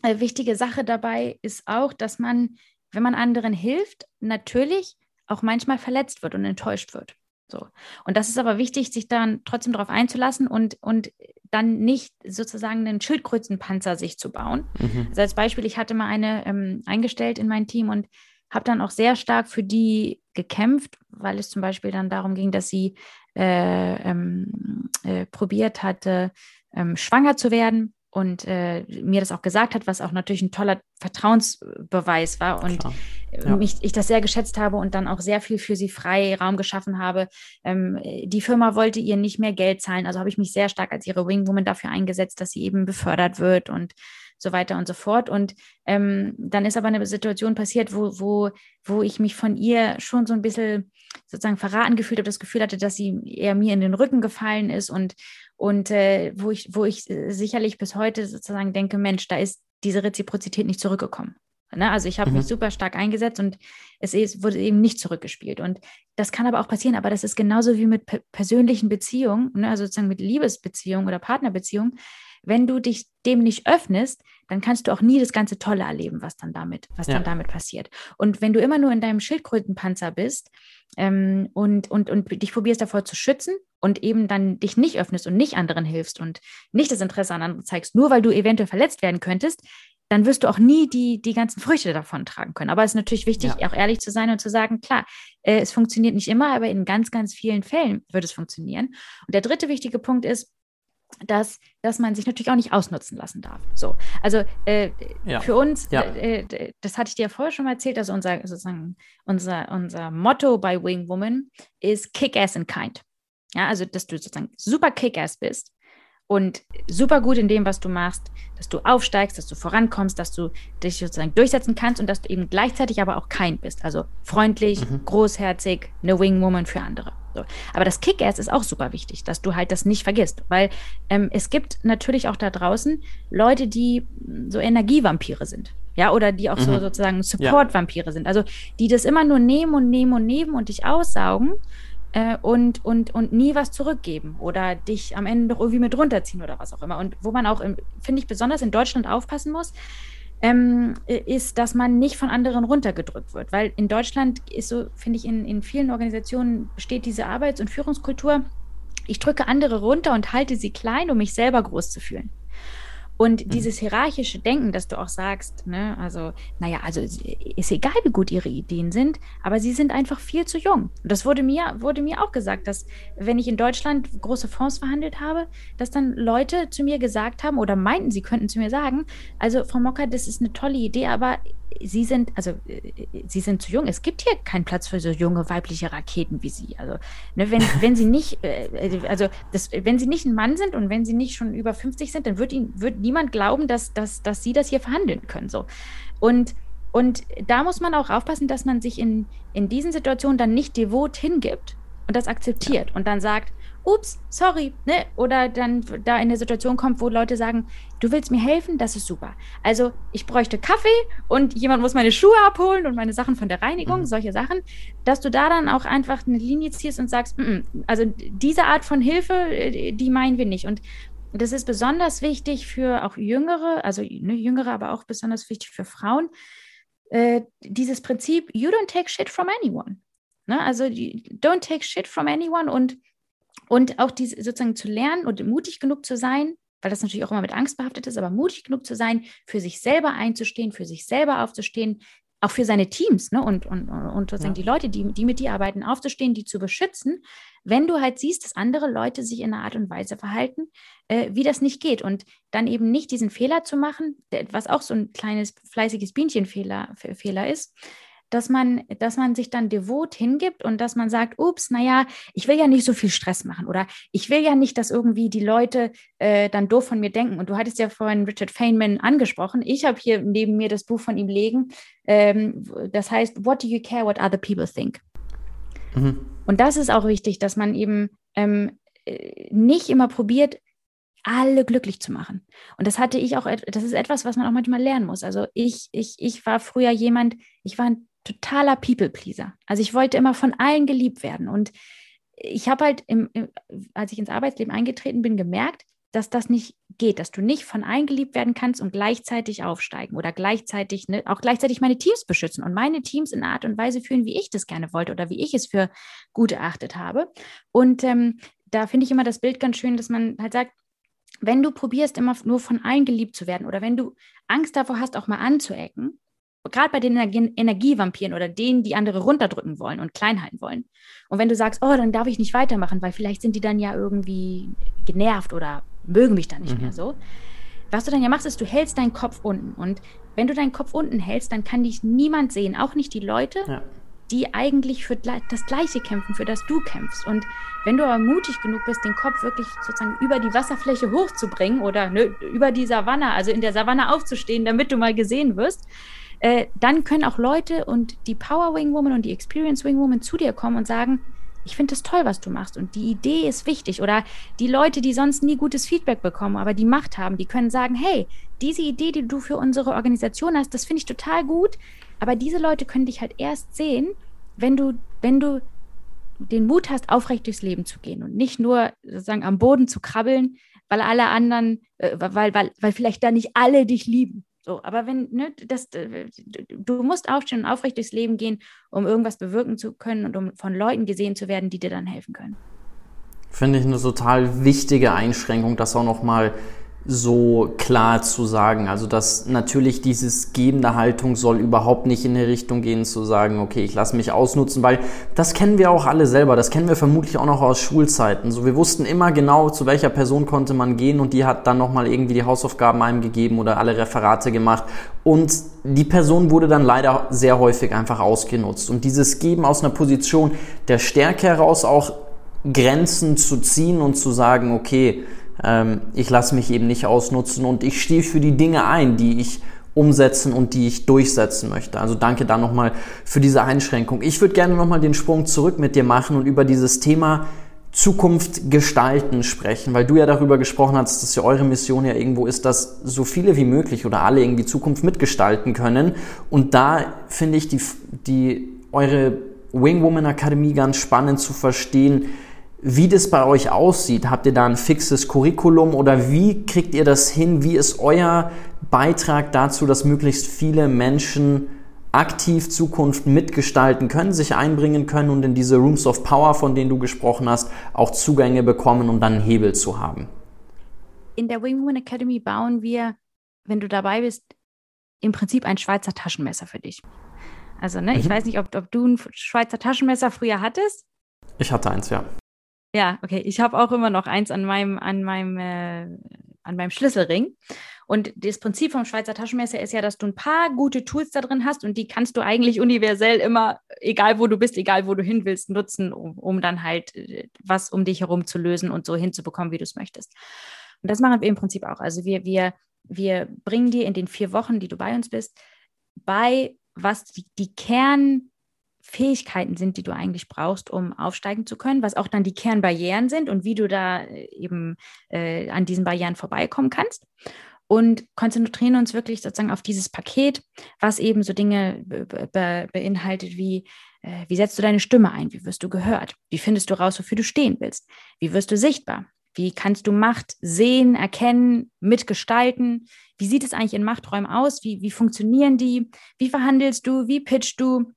äh, wichtige Sache dabei ist auch, dass man, wenn man anderen hilft, natürlich auch manchmal verletzt wird und enttäuscht wird. So. Und das ist aber wichtig, sich dann trotzdem darauf einzulassen und, und dann nicht sozusagen einen Schildkrötenpanzer sich zu bauen. Mhm. Also als Beispiel, ich hatte mal eine ähm, eingestellt in mein Team und habe dann auch sehr stark für die gekämpft, weil es zum Beispiel dann darum ging, dass sie äh, ähm, äh, probiert hatte, ähm, schwanger zu werden und äh, mir das auch gesagt hat, was auch natürlich ein toller Vertrauensbeweis war und ja. mich, ich das sehr geschätzt habe und dann auch sehr viel für sie frei Raum geschaffen habe. Ähm, die Firma wollte ihr nicht mehr Geld zahlen, also habe ich mich sehr stark als ihre Wingwoman dafür eingesetzt, dass sie eben befördert wird und so weiter und so fort. Und ähm, dann ist aber eine Situation passiert, wo, wo, wo ich mich von ihr schon so ein bisschen sozusagen verraten gefühlt habe, das Gefühl hatte, dass sie eher mir in den Rücken gefallen ist und, und äh, wo ich, wo ich äh, sicherlich bis heute sozusagen denke, Mensch, da ist diese Reziprozität nicht zurückgekommen. Ne? Also ich habe mhm. mich super stark eingesetzt und es wurde eben nicht zurückgespielt. Und das kann aber auch passieren, aber das ist genauso wie mit persönlichen Beziehungen, ne? also sozusagen mit Liebesbeziehungen oder Partnerbeziehungen. Wenn du dich dem nicht öffnest, dann kannst du auch nie das ganze Tolle erleben, was dann damit, was ja. dann damit passiert. Und wenn du immer nur in deinem Schildkrötenpanzer bist ähm, und, und, und dich probierst davor zu schützen und eben dann dich nicht öffnest und nicht anderen hilfst und nicht das Interesse an anderen zeigst, nur weil du eventuell verletzt werden könntest, dann wirst du auch nie die, die ganzen Früchte davon tragen können. Aber es ist natürlich wichtig, ja. auch ehrlich zu sein und zu sagen, klar, äh, es funktioniert nicht immer, aber in ganz, ganz vielen Fällen wird es funktionieren. Und der dritte wichtige Punkt ist, dass, dass man sich natürlich auch nicht ausnutzen lassen darf. So, also äh, ja. für uns, ja. äh, das hatte ich dir ja vorher schon mal erzählt, also unser sozusagen unser, unser Motto bei Wing Woman ist Kick Ass and Kind. Ja, also dass du sozusagen super Kick-Ass bist und super gut in dem, was du machst, dass du aufsteigst, dass du vorankommst, dass du dich sozusagen durchsetzen kannst und dass du eben gleichzeitig aber auch kein bist. Also freundlich, mhm. großherzig, eine Wingwoman für andere. So. Aber das Kick-Ass ist auch super wichtig, dass du halt das nicht vergisst, weil ähm, es gibt natürlich auch da draußen Leute, die so Energievampire sind. Ja, oder die auch mhm. so sozusagen Support-Vampire ja. sind. Also die das immer nur nehmen und nehmen und nehmen und dich aussaugen äh, und, und, und nie was zurückgeben oder dich am Ende doch irgendwie mit runterziehen oder was auch immer. Und wo man auch, finde ich, besonders in Deutschland aufpassen muss, ähm, ist, dass man nicht von anderen runtergedrückt wird. Weil in Deutschland ist so, finde ich, in, in vielen Organisationen besteht diese Arbeits- und Führungskultur, ich drücke andere runter und halte sie klein, um mich selber groß zu fühlen. Und mhm. dieses hierarchische Denken, dass du auch sagst, ne, also, naja, also ist egal, wie gut ihre Ideen sind, aber sie sind einfach viel zu jung. Und das wurde mir, wurde mir auch gesagt, dass wenn ich in Deutschland große Fonds verhandelt habe, dass dann Leute zu mir gesagt haben oder meinten, sie könnten zu mir sagen, also Frau Mocker, das ist eine tolle Idee, aber Sie sind, also Sie sind zu jung. Es gibt hier keinen Platz für so junge weibliche Raketen wie Sie. Also, ne, wenn, wenn Sie nicht, äh, also das, wenn Sie nicht ein Mann sind und wenn Sie nicht schon über 50 sind, dann wird Ihnen wird niemand glauben, dass, dass, dass Sie das hier verhandeln können. So. Und, und da muss man auch aufpassen, dass man sich in, in diesen Situationen dann nicht devot hingibt und das akzeptiert ja. und dann sagt, ups, sorry, ne? Oder dann da in eine Situation kommt, wo Leute sagen, du willst mir helfen, das ist super. Also ich bräuchte Kaffee und jemand muss meine Schuhe abholen und meine Sachen von der Reinigung, mhm. solche Sachen, dass du da dann auch einfach eine Linie ziehst und sagst, mm -mm, also diese Art von Hilfe, äh, die meinen wir nicht. Und das ist besonders wichtig für auch Jüngere, also ne, Jüngere, aber auch besonders wichtig für Frauen. Äh, dieses Prinzip, you don't take shit from anyone. Ne? Also don't take shit from anyone und und auch diese sozusagen zu lernen und mutig genug zu sein, weil das natürlich auch immer mit Angst behaftet ist, aber mutig genug zu sein, für sich selber einzustehen, für sich selber aufzustehen, auch für seine Teams ne? und, und, und sozusagen ja. die Leute, die, die mit dir arbeiten, aufzustehen, die zu beschützen, wenn du halt siehst, dass andere Leute sich in einer Art und Weise verhalten, äh, wie das nicht geht. Und dann eben nicht diesen Fehler zu machen, was auch so ein kleines fleißiges Bienchenfehler Fehler ist, dass man, dass man sich dann devot hingibt und dass man sagt, ups, naja, ich will ja nicht so viel Stress machen oder ich will ja nicht, dass irgendwie die Leute äh, dann doof von mir denken. Und du hattest ja vorhin Richard Feynman angesprochen. Ich habe hier neben mir das Buch von ihm legen. Ähm, das heißt, What do you care what other people think? Mhm. Und das ist auch wichtig, dass man eben ähm, äh, nicht immer probiert, alle glücklich zu machen. Und das hatte ich auch, das ist etwas, was man auch manchmal lernen muss. Also ich, ich, ich war früher jemand, ich war ein totaler People-Pleaser. Also ich wollte immer von allen geliebt werden. Und ich habe halt, im, im, als ich ins Arbeitsleben eingetreten bin, gemerkt, dass das nicht geht, dass du nicht von allen geliebt werden kannst und gleichzeitig aufsteigen oder gleichzeitig, ne, auch gleichzeitig meine Teams beschützen und meine Teams in Art und Weise führen, wie ich das gerne wollte oder wie ich es für gut erachtet habe. Und ähm, da finde ich immer das Bild ganz schön, dass man halt sagt, wenn du probierst, immer nur von allen geliebt zu werden oder wenn du Angst davor hast, auch mal anzuecken, gerade bei den Energievampiren oder denen, die andere runterdrücken wollen und klein halten wollen. Und wenn du sagst, oh, dann darf ich nicht weitermachen, weil vielleicht sind die dann ja irgendwie genervt oder mögen mich dann nicht mhm. mehr so. Was du dann ja machst, ist, du hältst deinen Kopf unten. Und wenn du deinen Kopf unten hältst, dann kann dich niemand sehen, auch nicht die Leute, ja. die eigentlich für das Gleiche kämpfen, für das du kämpfst. Und wenn du aber mutig genug bist, den Kopf wirklich sozusagen über die Wasserfläche hochzubringen oder ne, über die Savanne, also in der Savanne aufzustehen, damit du mal gesehen wirst, äh, dann können auch Leute und die Power Wing Woman und die Experience Wing Woman zu dir kommen und sagen, ich finde es toll, was du machst und die Idee ist wichtig. Oder die Leute, die sonst nie gutes Feedback bekommen, aber die Macht haben, die können sagen, hey, diese Idee, die du für unsere Organisation hast, das finde ich total gut, aber diese Leute können dich halt erst sehen, wenn du, wenn du den Mut hast, aufrecht durchs Leben zu gehen und nicht nur sozusagen am Boden zu krabbeln, weil alle anderen, äh, weil, weil, weil vielleicht da nicht alle dich lieben. So, aber wenn, ne, das, du musst aufstehen und aufrecht durchs Leben gehen, um irgendwas bewirken zu können und um von Leuten gesehen zu werden, die dir dann helfen können. Finde ich eine total wichtige Einschränkung, das auch nochmal so klar zu sagen. Also dass natürlich dieses gebende Haltung soll überhaupt nicht in die Richtung gehen zu sagen, okay, ich lasse mich ausnutzen, weil das kennen wir auch alle selber, das kennen wir vermutlich auch noch aus Schulzeiten. So wir wussten immer genau, zu welcher Person konnte man gehen und die hat dann nochmal irgendwie die Hausaufgaben einem gegeben oder alle Referate gemacht und die Person wurde dann leider sehr häufig einfach ausgenutzt und dieses Geben aus einer Position der Stärke heraus auch Grenzen zu ziehen und zu sagen, okay, ähm, ich lasse mich eben nicht ausnutzen und ich stehe für die Dinge ein, die ich umsetzen und die ich durchsetzen möchte. Also danke da nochmal für diese Einschränkung. Ich würde gerne nochmal den Sprung zurück mit dir machen und über dieses Thema Zukunft gestalten sprechen, weil du ja darüber gesprochen hast, dass ja eure Mission ja irgendwo ist, dass so viele wie möglich oder alle irgendwie Zukunft mitgestalten können. Und da finde ich die, die, eure Wing Woman Akademie ganz spannend zu verstehen, wie das bei euch aussieht. Habt ihr da ein fixes Curriculum oder wie kriegt ihr das hin? Wie ist euer Beitrag dazu, dass möglichst viele Menschen aktiv Zukunft mitgestalten können, sich einbringen können und in diese Rooms of Power, von denen du gesprochen hast, auch Zugänge bekommen, um dann einen Hebel zu haben? in der Wing Woman Academy bauen wir, wenn du dabei bist, im Prinzip ein Schweizer Taschenmesser für dich. Also, ne, mhm. ich weiß nicht, ob, ob du ein Schweizer Taschenmesser früher hattest. Ich hatte eins, ja. Ja, okay. Ich habe auch immer noch eins an meinem, an meinem, äh, an meinem Schlüsselring. Und das Prinzip vom Schweizer Taschenmesser ist ja, dass du ein paar gute Tools da drin hast und die kannst du eigentlich universell immer, egal wo du bist, egal wo du hin willst, nutzen, um, um dann halt äh, was um dich herum zu lösen und so hinzubekommen, wie du es möchtest. Und das machen wir im Prinzip auch. Also wir, wir, wir bringen dir in den vier Wochen, die du bei uns bist, bei, was die, die Kern Fähigkeiten sind, die du eigentlich brauchst, um aufsteigen zu können, was auch dann die Kernbarrieren sind und wie du da äh, eben äh, an diesen Barrieren vorbeikommen kannst. Und konzentrieren uns wirklich sozusagen auf dieses Paket, was eben so Dinge be be beinhaltet wie, äh, wie setzt du deine Stimme ein? Wie wirst du gehört? Wie findest du raus, wofür du stehen willst? Wie wirst du sichtbar? Wie kannst du Macht sehen, erkennen, mitgestalten? Wie sieht es eigentlich in Machträumen aus? Wie, wie funktionieren die? Wie verhandelst du? Wie pitchst du?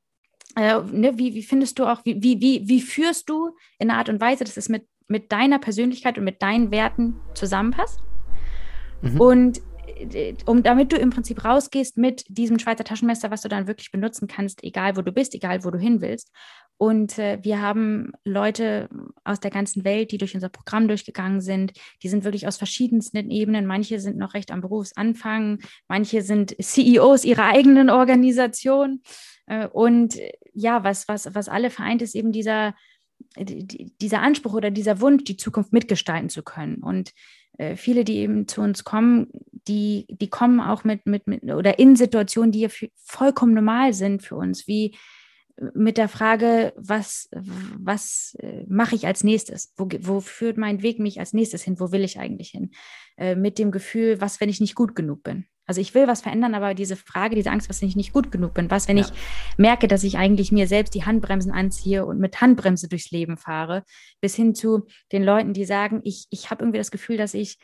Äh, ne, wie, wie findest du auch, wie, wie, wie, führst du in einer Art und Weise, dass es mit, mit deiner Persönlichkeit und mit deinen Werten zusammenpasst? Mhm. Und äh, um, damit du im Prinzip rausgehst mit diesem Schweizer Taschenmesser, was du dann wirklich benutzen kannst, egal wo du bist, egal wo du hin willst. Und äh, wir haben Leute aus der ganzen Welt, die durch unser Programm durchgegangen sind. Die sind wirklich aus verschiedensten Ebenen. Manche sind noch recht am Berufsanfang, manche sind CEOs ihrer eigenen Organisation. Äh, und ja, was, was, was alle vereint, ist eben dieser, dieser Anspruch oder dieser Wunsch, die Zukunft mitgestalten zu können. Und äh, viele, die eben zu uns kommen, die, die kommen auch mit, mit, mit oder in Situationen, die ja vollkommen normal sind für uns, wie mit der Frage, was, was äh, mache ich als nächstes? Wo, wo führt mein Weg mich als nächstes hin? Wo will ich eigentlich hin? Äh, mit dem Gefühl, was, wenn ich nicht gut genug bin? Also ich will was verändern, aber diese Frage, diese Angst, was, wenn ich nicht gut genug bin? Was, wenn ja. ich merke, dass ich eigentlich mir selbst die Handbremsen anziehe und mit Handbremse durchs Leben fahre? Bis hin zu den Leuten, die sagen, ich, ich habe irgendwie das Gefühl, dass ich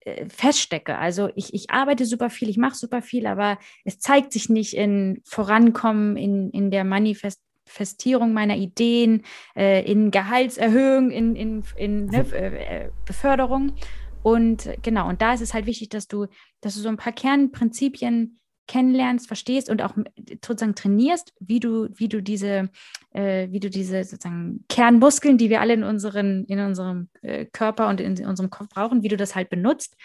äh, feststecke. Also ich, ich arbeite super viel, ich mache super viel, aber es zeigt sich nicht in Vorankommen, in, in der Manifestierung meiner Ideen, äh, in Gehaltserhöhung, in, in, in ne, äh, Beförderung. Und genau, und da ist es halt wichtig, dass du, dass du so ein paar Kernprinzipien kennenlernst, verstehst und auch sozusagen trainierst, wie du, wie du diese, äh, wie du diese sozusagen Kernmuskeln, die wir alle in unseren, in unserem äh, Körper und in unserem Kopf brauchen, wie du das halt benutzt,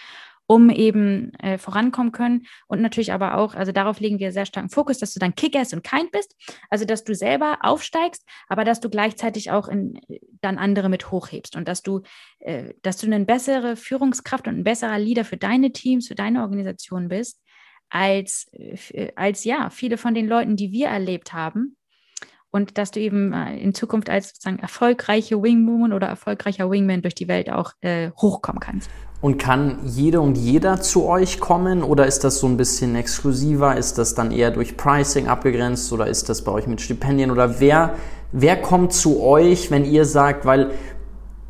um eben äh, vorankommen können. Und natürlich aber auch, also darauf legen wir sehr starken Fokus, dass du dann Kick-Ass und Kind bist, also dass du selber aufsteigst, aber dass du gleichzeitig auch in, dann andere mit hochhebst und dass du, äh, dass du eine bessere Führungskraft und ein besserer Leader für deine Teams, für deine Organisation bist, als, äh, als ja, viele von den Leuten, die wir erlebt haben. Und dass du eben äh, in Zukunft als sozusagen erfolgreiche Wingwoman oder erfolgreicher Wingman durch die Welt auch äh, hochkommen kannst. Und kann jede und jeder zu euch kommen oder ist das so ein bisschen exklusiver? Ist das dann eher durch Pricing abgegrenzt oder ist das bei euch mit Stipendien? Oder wer, wer kommt zu euch, wenn ihr sagt, weil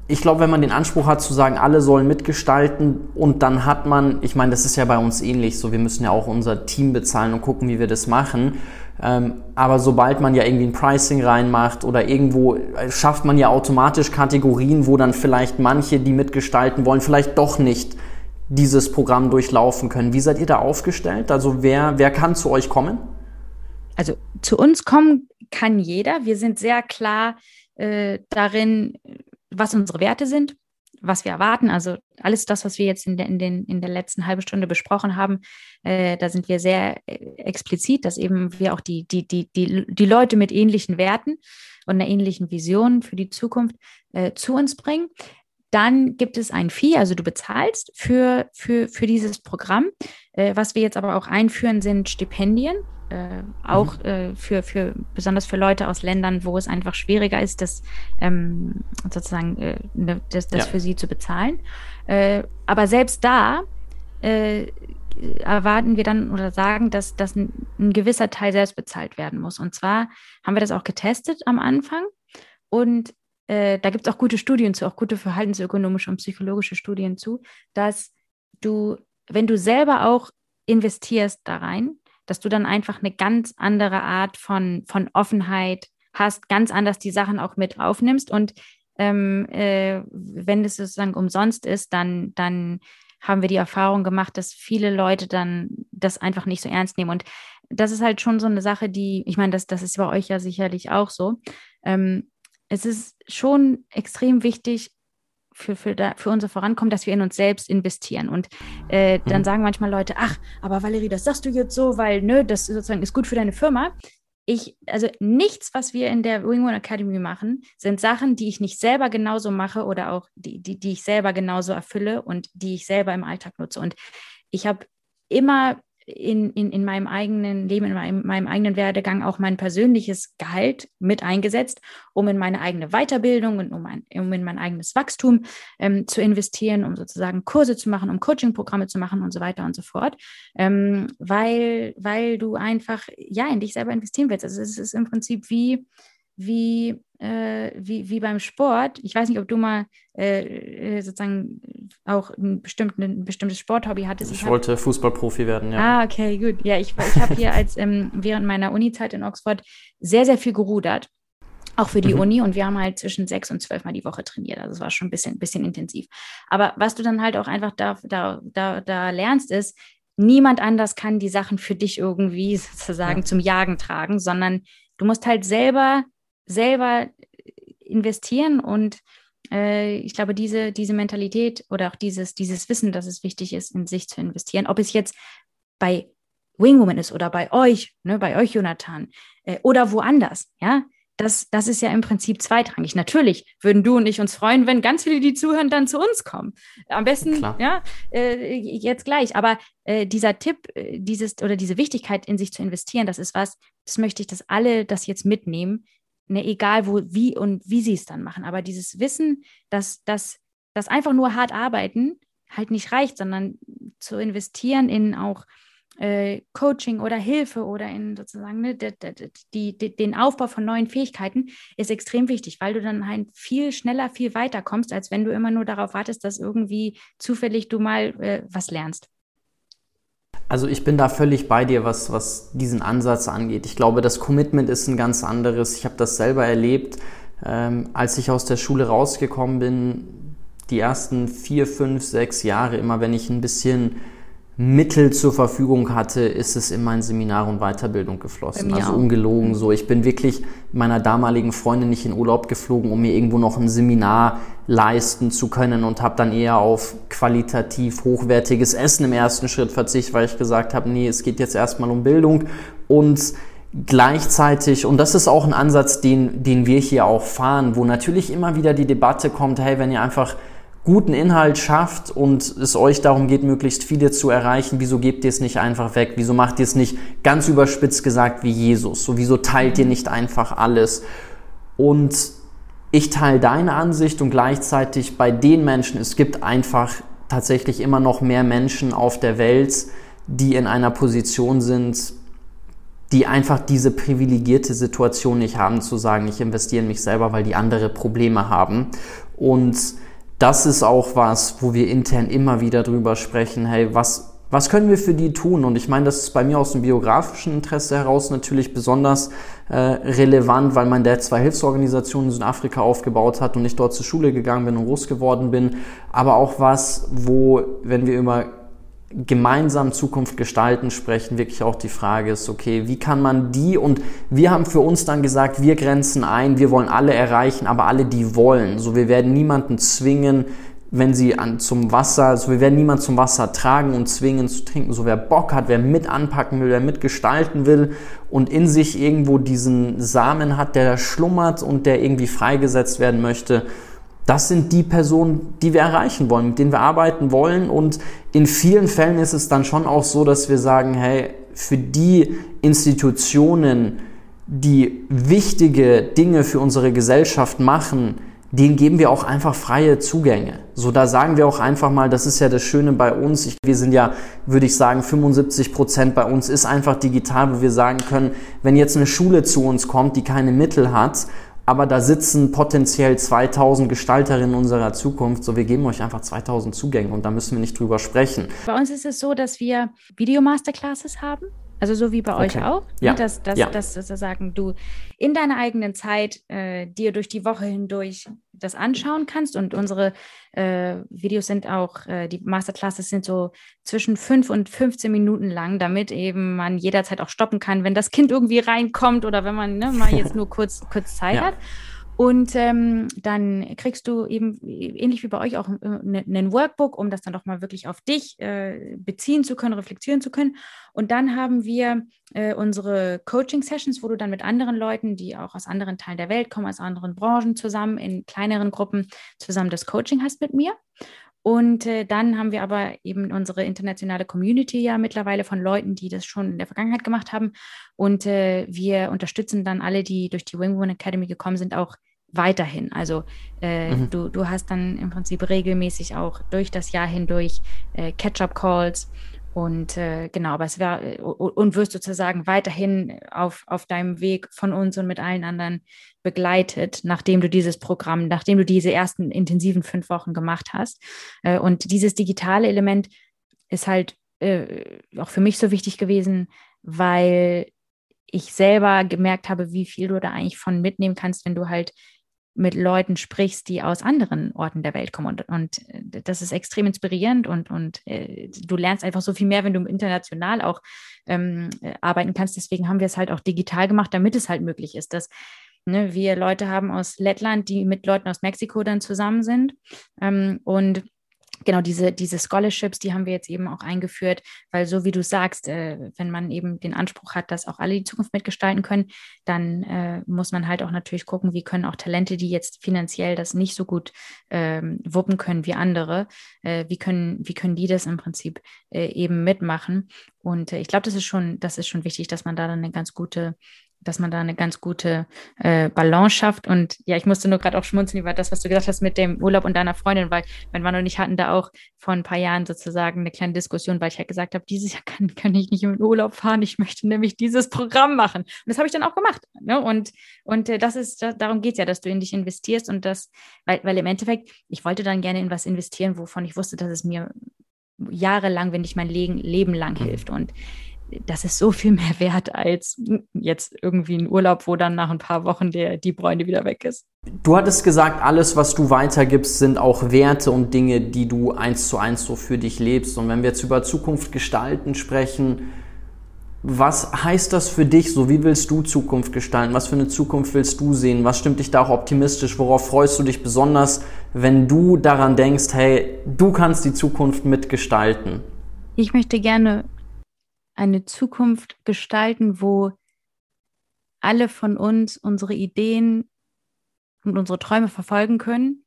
ich glaube, wenn man den Anspruch hat zu sagen, alle sollen mitgestalten und dann hat man, ich meine, das ist ja bei uns ähnlich, so wir müssen ja auch unser Team bezahlen und gucken, wie wir das machen. Ähm, aber sobald man ja irgendwie ein Pricing reinmacht oder irgendwo äh, schafft man ja automatisch Kategorien, wo dann vielleicht manche, die mitgestalten wollen, vielleicht doch nicht dieses Programm durchlaufen können. Wie seid ihr da aufgestellt? Also wer, wer kann zu euch kommen? Also zu uns kommen kann jeder. Wir sind sehr klar äh, darin, was unsere Werte sind, was wir erwarten. Also alles das, was wir jetzt in der, in den, in der letzten halben Stunde besprochen haben, äh, da sind wir sehr äh, explizit, dass eben wir auch die, die, die, die, die Leute mit ähnlichen Werten und einer ähnlichen Vision für die Zukunft äh, zu uns bringen. Dann gibt es ein Fee, also du bezahlst für, für, für dieses Programm. Äh, was wir jetzt aber auch einführen, sind Stipendien äh, auch mhm. äh, für, für besonders für Leute aus Ländern, wo es einfach schwieriger ist, das ähm, sozusagen äh, ne, das, das ja. für sie zu bezahlen. Äh, aber selbst da äh, erwarten wir dann oder sagen, dass, dass ein, ein, gewisser Teil selbst bezahlt werden muss. Und zwar haben wir das auch getestet am Anfang und äh, da gibt es auch gute Studien zu, auch gute verhaltensökonomische und psychologische Studien zu, dass du, wenn du selber auch investierst da rein, dass du dann einfach eine ganz andere Art von, von Offenheit hast, ganz anders die Sachen auch mit aufnimmst. Und ähm, äh, wenn es sozusagen umsonst ist, dann, dann haben wir die Erfahrung gemacht, dass viele Leute dann das einfach nicht so ernst nehmen. Und das ist halt schon so eine Sache, die, ich meine, das, das ist bei euch ja sicherlich auch so. Ähm, es ist schon extrem wichtig, für, für, da, für unser Vorankommen, dass wir in uns selbst investieren. Und äh, dann mhm. sagen manchmal Leute, ach, aber Valerie, das sagst du jetzt so, weil, nö, das sozusagen ist gut für deine Firma. Ich, also nichts, was wir in der Wing One Academy machen, sind Sachen, die ich nicht selber genauso mache oder auch die, die, die ich selber genauso erfülle und die ich selber im Alltag nutze. Und ich habe immer in, in, in meinem eigenen Leben, in meinem, meinem eigenen Werdegang auch mein persönliches Gehalt mit eingesetzt, um in meine eigene Weiterbildung und um, ein, um in mein eigenes Wachstum ähm, zu investieren, um sozusagen Kurse zu machen, um Coaching-Programme zu machen und so weiter und so fort, ähm, weil, weil du einfach ja in dich selber investieren willst. Also es ist im Prinzip wie, wie, äh, wie, wie beim Sport. Ich weiß nicht, ob du mal äh, äh sozusagen auch ein, bestimmten, ein bestimmtes Sporthobby hattest. Ich, ich wollte hab... Fußballprofi werden, ja. Ah, okay, gut. Ja, ich, ich habe hier als ähm, während meiner Uni-Zeit in Oxford sehr, sehr viel gerudert. Auch für die mhm. Uni und wir haben halt zwischen sechs und zwölf Mal die Woche trainiert. Also es war schon ein bisschen, bisschen intensiv. Aber was du dann halt auch einfach da, da, da, da lernst, ist, niemand anders kann die Sachen für dich irgendwie sozusagen ja. zum Jagen tragen, sondern du musst halt selber selber investieren und äh, ich glaube, diese, diese Mentalität oder auch dieses, dieses Wissen, dass es wichtig ist, in sich zu investieren, ob es jetzt bei Wingwoman ist oder bei euch, ne, bei euch, Jonathan, äh, oder woanders, ja, das, das ist ja im Prinzip zweitrangig. Natürlich würden du und ich uns freuen, wenn ganz viele, die zuhören, dann zu uns kommen. Am besten, Klar. ja, äh, jetzt gleich. Aber äh, dieser Tipp, äh, dieses oder diese Wichtigkeit, in sich zu investieren, das ist was, das möchte ich, dass alle das jetzt mitnehmen, ne, egal wo, wie und wie sie es dann machen. Aber dieses Wissen, dass das einfach nur hart arbeiten halt nicht reicht, sondern zu investieren in auch äh, Coaching oder Hilfe oder in sozusagen ne, die, die, den Aufbau von neuen Fähigkeiten ist extrem wichtig, weil du dann halt viel schneller, viel weiter kommst, als wenn du immer nur darauf wartest, dass irgendwie zufällig du mal äh, was lernst. Also ich bin da völlig bei dir, was, was diesen Ansatz angeht. Ich glaube, das Commitment ist ein ganz anderes. Ich habe das selber erlebt, ähm, als ich aus der Schule rausgekommen bin, die ersten vier, fünf, sechs Jahre, immer wenn ich ein bisschen Mittel zur Verfügung hatte, ist es in mein Seminar und Weiterbildung geflossen. Also ungelogen so. Ich bin wirklich meiner damaligen Freundin nicht in Urlaub geflogen, um mir irgendwo noch ein Seminar leisten zu können und habe dann eher auf qualitativ hochwertiges Essen im ersten Schritt verzichtet, weil ich gesagt habe, nee, es geht jetzt erstmal um Bildung und gleichzeitig, und das ist auch ein Ansatz, den, den wir hier auch fahren, wo natürlich immer wieder die Debatte kommt, hey, wenn ihr einfach guten Inhalt schafft und es euch darum geht, möglichst viele zu erreichen, wieso gebt ihr es nicht einfach weg? Wieso macht ihr es nicht ganz überspitzt gesagt wie Jesus? So, wieso teilt ihr nicht einfach alles? Und ich teile deine Ansicht und gleichzeitig bei den Menschen, es gibt einfach tatsächlich immer noch mehr Menschen auf der Welt, die in einer Position sind, die einfach diese privilegierte Situation nicht haben, zu sagen, ich investiere in mich selber, weil die andere Probleme haben. Und das ist auch was, wo wir intern immer wieder drüber sprechen, hey, was, was können wir für die tun? Und ich meine, das ist bei mir aus dem biografischen Interesse heraus natürlich besonders äh, relevant, weil mein Dad zwei Hilfsorganisationen in Südafrika aufgebaut hat und ich dort zur Schule gegangen bin und groß geworden bin. Aber auch was, wo, wenn wir über gemeinsam Zukunft gestalten sprechen, wirklich auch die Frage ist, okay, wie kann man die und wir haben für uns dann gesagt, wir grenzen ein, wir wollen alle erreichen, aber alle, die wollen. So, wir werden niemanden zwingen, wenn sie an, zum Wasser, also wir werden niemanden zum Wasser tragen und zwingen zu trinken. So, wer Bock hat, wer mit anpacken will, wer mitgestalten will und in sich irgendwo diesen Samen hat, der da schlummert und der irgendwie freigesetzt werden möchte, das sind die Personen, die wir erreichen wollen, mit denen wir arbeiten wollen. Und in vielen Fällen ist es dann schon auch so, dass wir sagen, hey, für die Institutionen, die wichtige Dinge für unsere Gesellschaft machen, denen geben wir auch einfach freie Zugänge. So, da sagen wir auch einfach mal, das ist ja das Schöne bei uns. Ich, wir sind ja, würde ich sagen, 75 Prozent bei uns ist einfach digital, wo wir sagen können, wenn jetzt eine Schule zu uns kommt, die keine Mittel hat aber da sitzen potenziell 2000 Gestalterinnen unserer Zukunft. So, wir geben euch einfach 2000 Zugänge und da müssen wir nicht drüber sprechen. Bei uns ist es so, dass wir Video-Masterclasses haben Also so wie bei okay. euch auch, ne, ja. dass, dass, ja. dass sozusagen du in deiner eigenen Zeit äh, dir durch die Woche hindurch das anschauen kannst. Und unsere äh, Videos sind auch, äh, die Masterclasses sind so zwischen fünf und 15 Minuten lang, damit eben man jederzeit auch stoppen kann, wenn das Kind irgendwie reinkommt oder wenn man ne, mal jetzt nur kurz, kurz Zeit ja. hat. Und ähm, dann kriegst du eben, ähnlich wie bei euch, auch einen äh, Workbook, um das dann doch mal wirklich auf dich äh, beziehen zu können, reflektieren zu können. Und dann haben wir äh, unsere Coaching-Sessions, wo du dann mit anderen Leuten, die auch aus anderen Teilen der Welt kommen, aus anderen Branchen zusammen in kleineren Gruppen zusammen das Coaching hast mit mir. Und äh, dann haben wir aber eben unsere internationale Community ja mittlerweile von Leuten, die das schon in der Vergangenheit gemacht haben. Und äh, wir unterstützen dann alle, die durch die Wing Woman Academy gekommen sind, auch weiterhin. Also äh, mhm. du, du hast dann im Prinzip regelmäßig auch durch das Jahr hindurch äh, Catch-up-Calls und äh, genau, aber es war und wirst sozusagen weiterhin auf, auf deinem Weg von uns und mit allen anderen begleitet, nachdem du dieses Programm, nachdem du diese ersten intensiven fünf Wochen gemacht hast. Äh, und dieses digitale Element ist halt äh, auch für mich so wichtig gewesen, weil ich selber gemerkt habe, wie viel du da eigentlich von mitnehmen kannst, wenn du halt mit Leuten sprichst, die aus anderen Orten der Welt kommen. Und, und äh, das ist extrem inspirierend und, und äh, du lernst einfach so viel mehr, wenn du international auch ähm, äh, arbeiten kannst. Deswegen haben wir es halt auch digital gemacht, damit es halt möglich ist, dass ne, wir Leute haben aus Lettland, die mit Leuten aus Mexiko dann zusammen sind. Ähm, und genau diese, diese Scholarships, die haben wir jetzt eben auch eingeführt, weil so wie du sagst, äh, wenn man eben den Anspruch hat, dass auch alle die Zukunft mitgestalten können, dann äh, muss man halt auch natürlich gucken, wie können auch Talente, die jetzt finanziell das nicht so gut ähm, wuppen können wie andere, äh, wie können, wie können die das im Prinzip äh, eben mitmachen. Und äh, ich glaube, das ist schon, das ist schon wichtig, dass man da dann eine ganz gute dass man da eine ganz gute äh, Balance schafft. Und ja, ich musste nur gerade auch schmunzeln über das, was du gesagt hast mit dem Urlaub und deiner Freundin, weil mein Mann und ich hatten da auch vor ein paar Jahren sozusagen eine kleine Diskussion, weil ich halt gesagt habe, dieses Jahr kann, kann ich nicht in den Urlaub fahren, ich möchte nämlich dieses Programm machen. Und das habe ich dann auch gemacht. Ne? Und, und äh, das ist, da, darum geht es ja, dass du in dich investierst und das, weil, weil im Endeffekt, ich wollte dann gerne in was investieren, wovon ich wusste, dass es mir jahrelang, wenn nicht mein Leben, lang hilft. Und das ist so viel mehr wert als jetzt irgendwie ein Urlaub, wo dann nach ein paar Wochen der, die Bräune wieder weg ist. Du hattest gesagt, alles, was du weitergibst, sind auch Werte und Dinge, die du eins zu eins so für dich lebst. Und wenn wir jetzt über Zukunft gestalten sprechen, was heißt das für dich so? Wie willst du Zukunft gestalten? Was für eine Zukunft willst du sehen? Was stimmt dich da auch optimistisch? Worauf freust du dich besonders, wenn du daran denkst, hey, du kannst die Zukunft mitgestalten? Ich möchte gerne eine Zukunft gestalten, wo alle von uns unsere Ideen und unsere Träume verfolgen können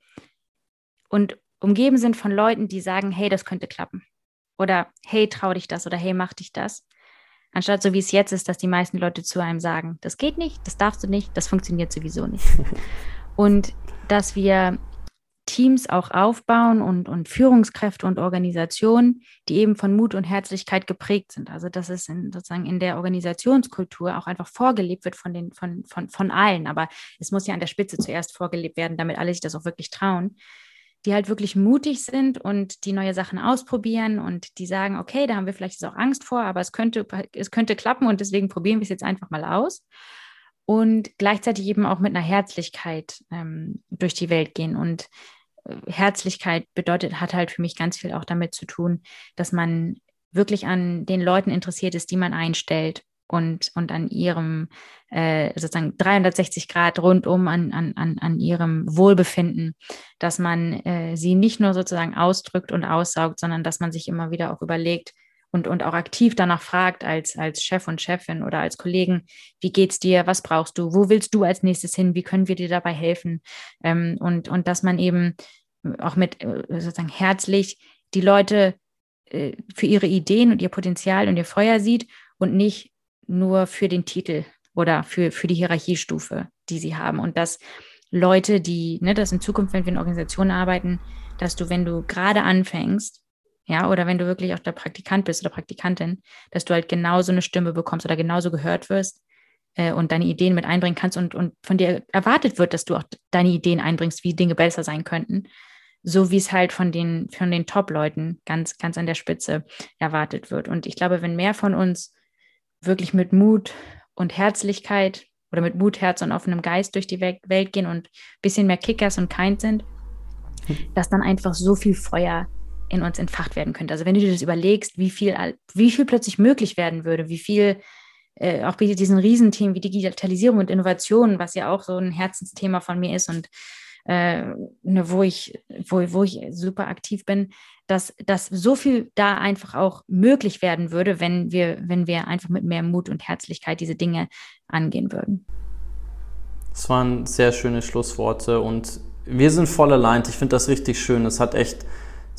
und umgeben sind von Leuten, die sagen, hey, das könnte klappen. Oder hey, trau dich das oder hey, mach dich das. Anstatt so wie es jetzt ist, dass die meisten Leute zu einem sagen, das geht nicht, das darfst du nicht, das funktioniert sowieso nicht. und dass wir Teams auch aufbauen und, und Führungskräfte und Organisationen, die eben von Mut und Herzlichkeit geprägt sind. Also dass es in, sozusagen in der Organisationskultur auch einfach vorgelebt wird von, den, von, von, von allen. Aber es muss ja an der Spitze zuerst vorgelebt werden, damit alle sich das auch wirklich trauen. Die halt wirklich mutig sind und die neue Sachen ausprobieren und die sagen, okay, da haben wir vielleicht auch Angst vor, aber es könnte, es könnte klappen und deswegen probieren wir es jetzt einfach mal aus und gleichzeitig eben auch mit einer Herzlichkeit ähm, durch die Welt gehen. Und Herzlichkeit bedeutet, hat halt für mich ganz viel auch damit zu tun, dass man wirklich an den Leuten interessiert ist, die man einstellt und, und an ihrem äh, sozusagen 360 Grad rundum an, an, an, an ihrem Wohlbefinden, dass man äh, sie nicht nur sozusagen ausdrückt und aussaugt, sondern dass man sich immer wieder auch überlegt, und, und auch aktiv danach fragt als, als Chef und Chefin oder als Kollegen, wie geht's dir, was brauchst du, wo willst du als nächstes hin, wie können wir dir dabei helfen? Ähm, und, und dass man eben auch mit äh, sozusagen herzlich die Leute äh, für ihre Ideen und ihr Potenzial und ihr Feuer sieht und nicht nur für den Titel oder für, für die Hierarchiestufe, die sie haben. Und dass Leute, die, ne, dass in Zukunft, wenn wir in Organisationen arbeiten, dass du, wenn du gerade anfängst, ja, oder wenn du wirklich auch der Praktikant bist oder Praktikantin, dass du halt genauso eine Stimme bekommst oder genauso gehört wirst äh, und deine Ideen mit einbringen kannst und, und von dir erwartet wird, dass du auch deine Ideen einbringst, wie Dinge besser sein könnten so wie es halt von den, von den Top-Leuten ganz, ganz an der Spitze erwartet wird. Und ich glaube, wenn mehr von uns wirklich mit Mut und Herzlichkeit oder mit Mut, Herz und offenem Geist durch die Welt gehen und ein bisschen mehr Kickers und kind sind, dass dann einfach so viel Feuer in uns entfacht werden könnte. Also wenn du dir das überlegst, wie viel, wie viel plötzlich möglich werden würde, wie viel äh, auch bei diesen Riesenthemen wie Digitalisierung und Innovation, was ja auch so ein Herzensthema von mir ist und äh, ne, wo ich, wo, wo ich super aktiv bin, dass, dass so viel da einfach auch möglich werden würde, wenn wir, wenn wir einfach mit mehr Mut und Herzlichkeit diese Dinge angehen würden. Das waren sehr schöne Schlussworte und wir sind voll allein. Ich finde das richtig schön. Es hat echt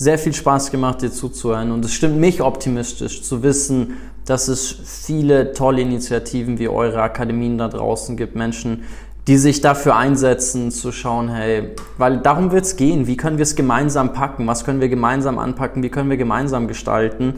sehr viel Spaß gemacht, dir zuzuhören. Und es stimmt mich optimistisch zu wissen, dass es viele tolle Initiativen wie eure Akademien da draußen gibt, Menschen, die sich dafür einsetzen, zu schauen, hey, weil darum wird es gehen, wie können wir es gemeinsam packen, was können wir gemeinsam anpacken, wie können wir gemeinsam gestalten.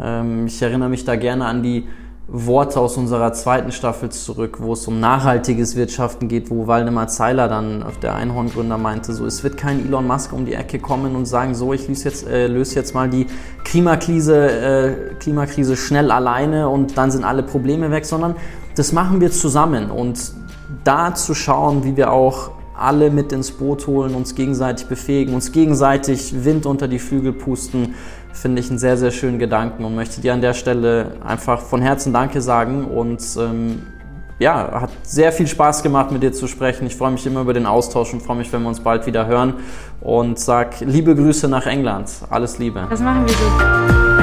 Ähm, ich erinnere mich da gerne an die Worte aus unserer zweiten Staffel zurück, wo es um nachhaltiges Wirtschaften geht, wo Waldemar Zeiler dann, der Einhorngründer, meinte, so es wird kein Elon Musk um die Ecke kommen und sagen, so ich löse jetzt, äh, löse jetzt mal die Klimakrise, äh, Klimakrise schnell alleine und dann sind alle Probleme weg, sondern das machen wir zusammen. Und da zu schauen, wie wir auch alle mit ins Boot holen, uns gegenseitig befähigen, uns gegenseitig Wind unter die Flügel pusten, finde ich einen sehr, sehr schönen Gedanken und möchte dir an der Stelle einfach von Herzen Danke sagen und ähm, ja, hat sehr viel Spaß gemacht, mit dir zu sprechen. Ich freue mich immer über den Austausch und freue mich, wenn wir uns bald wieder hören und sag liebe Grüße nach England. Alles Liebe. Das machen wir so.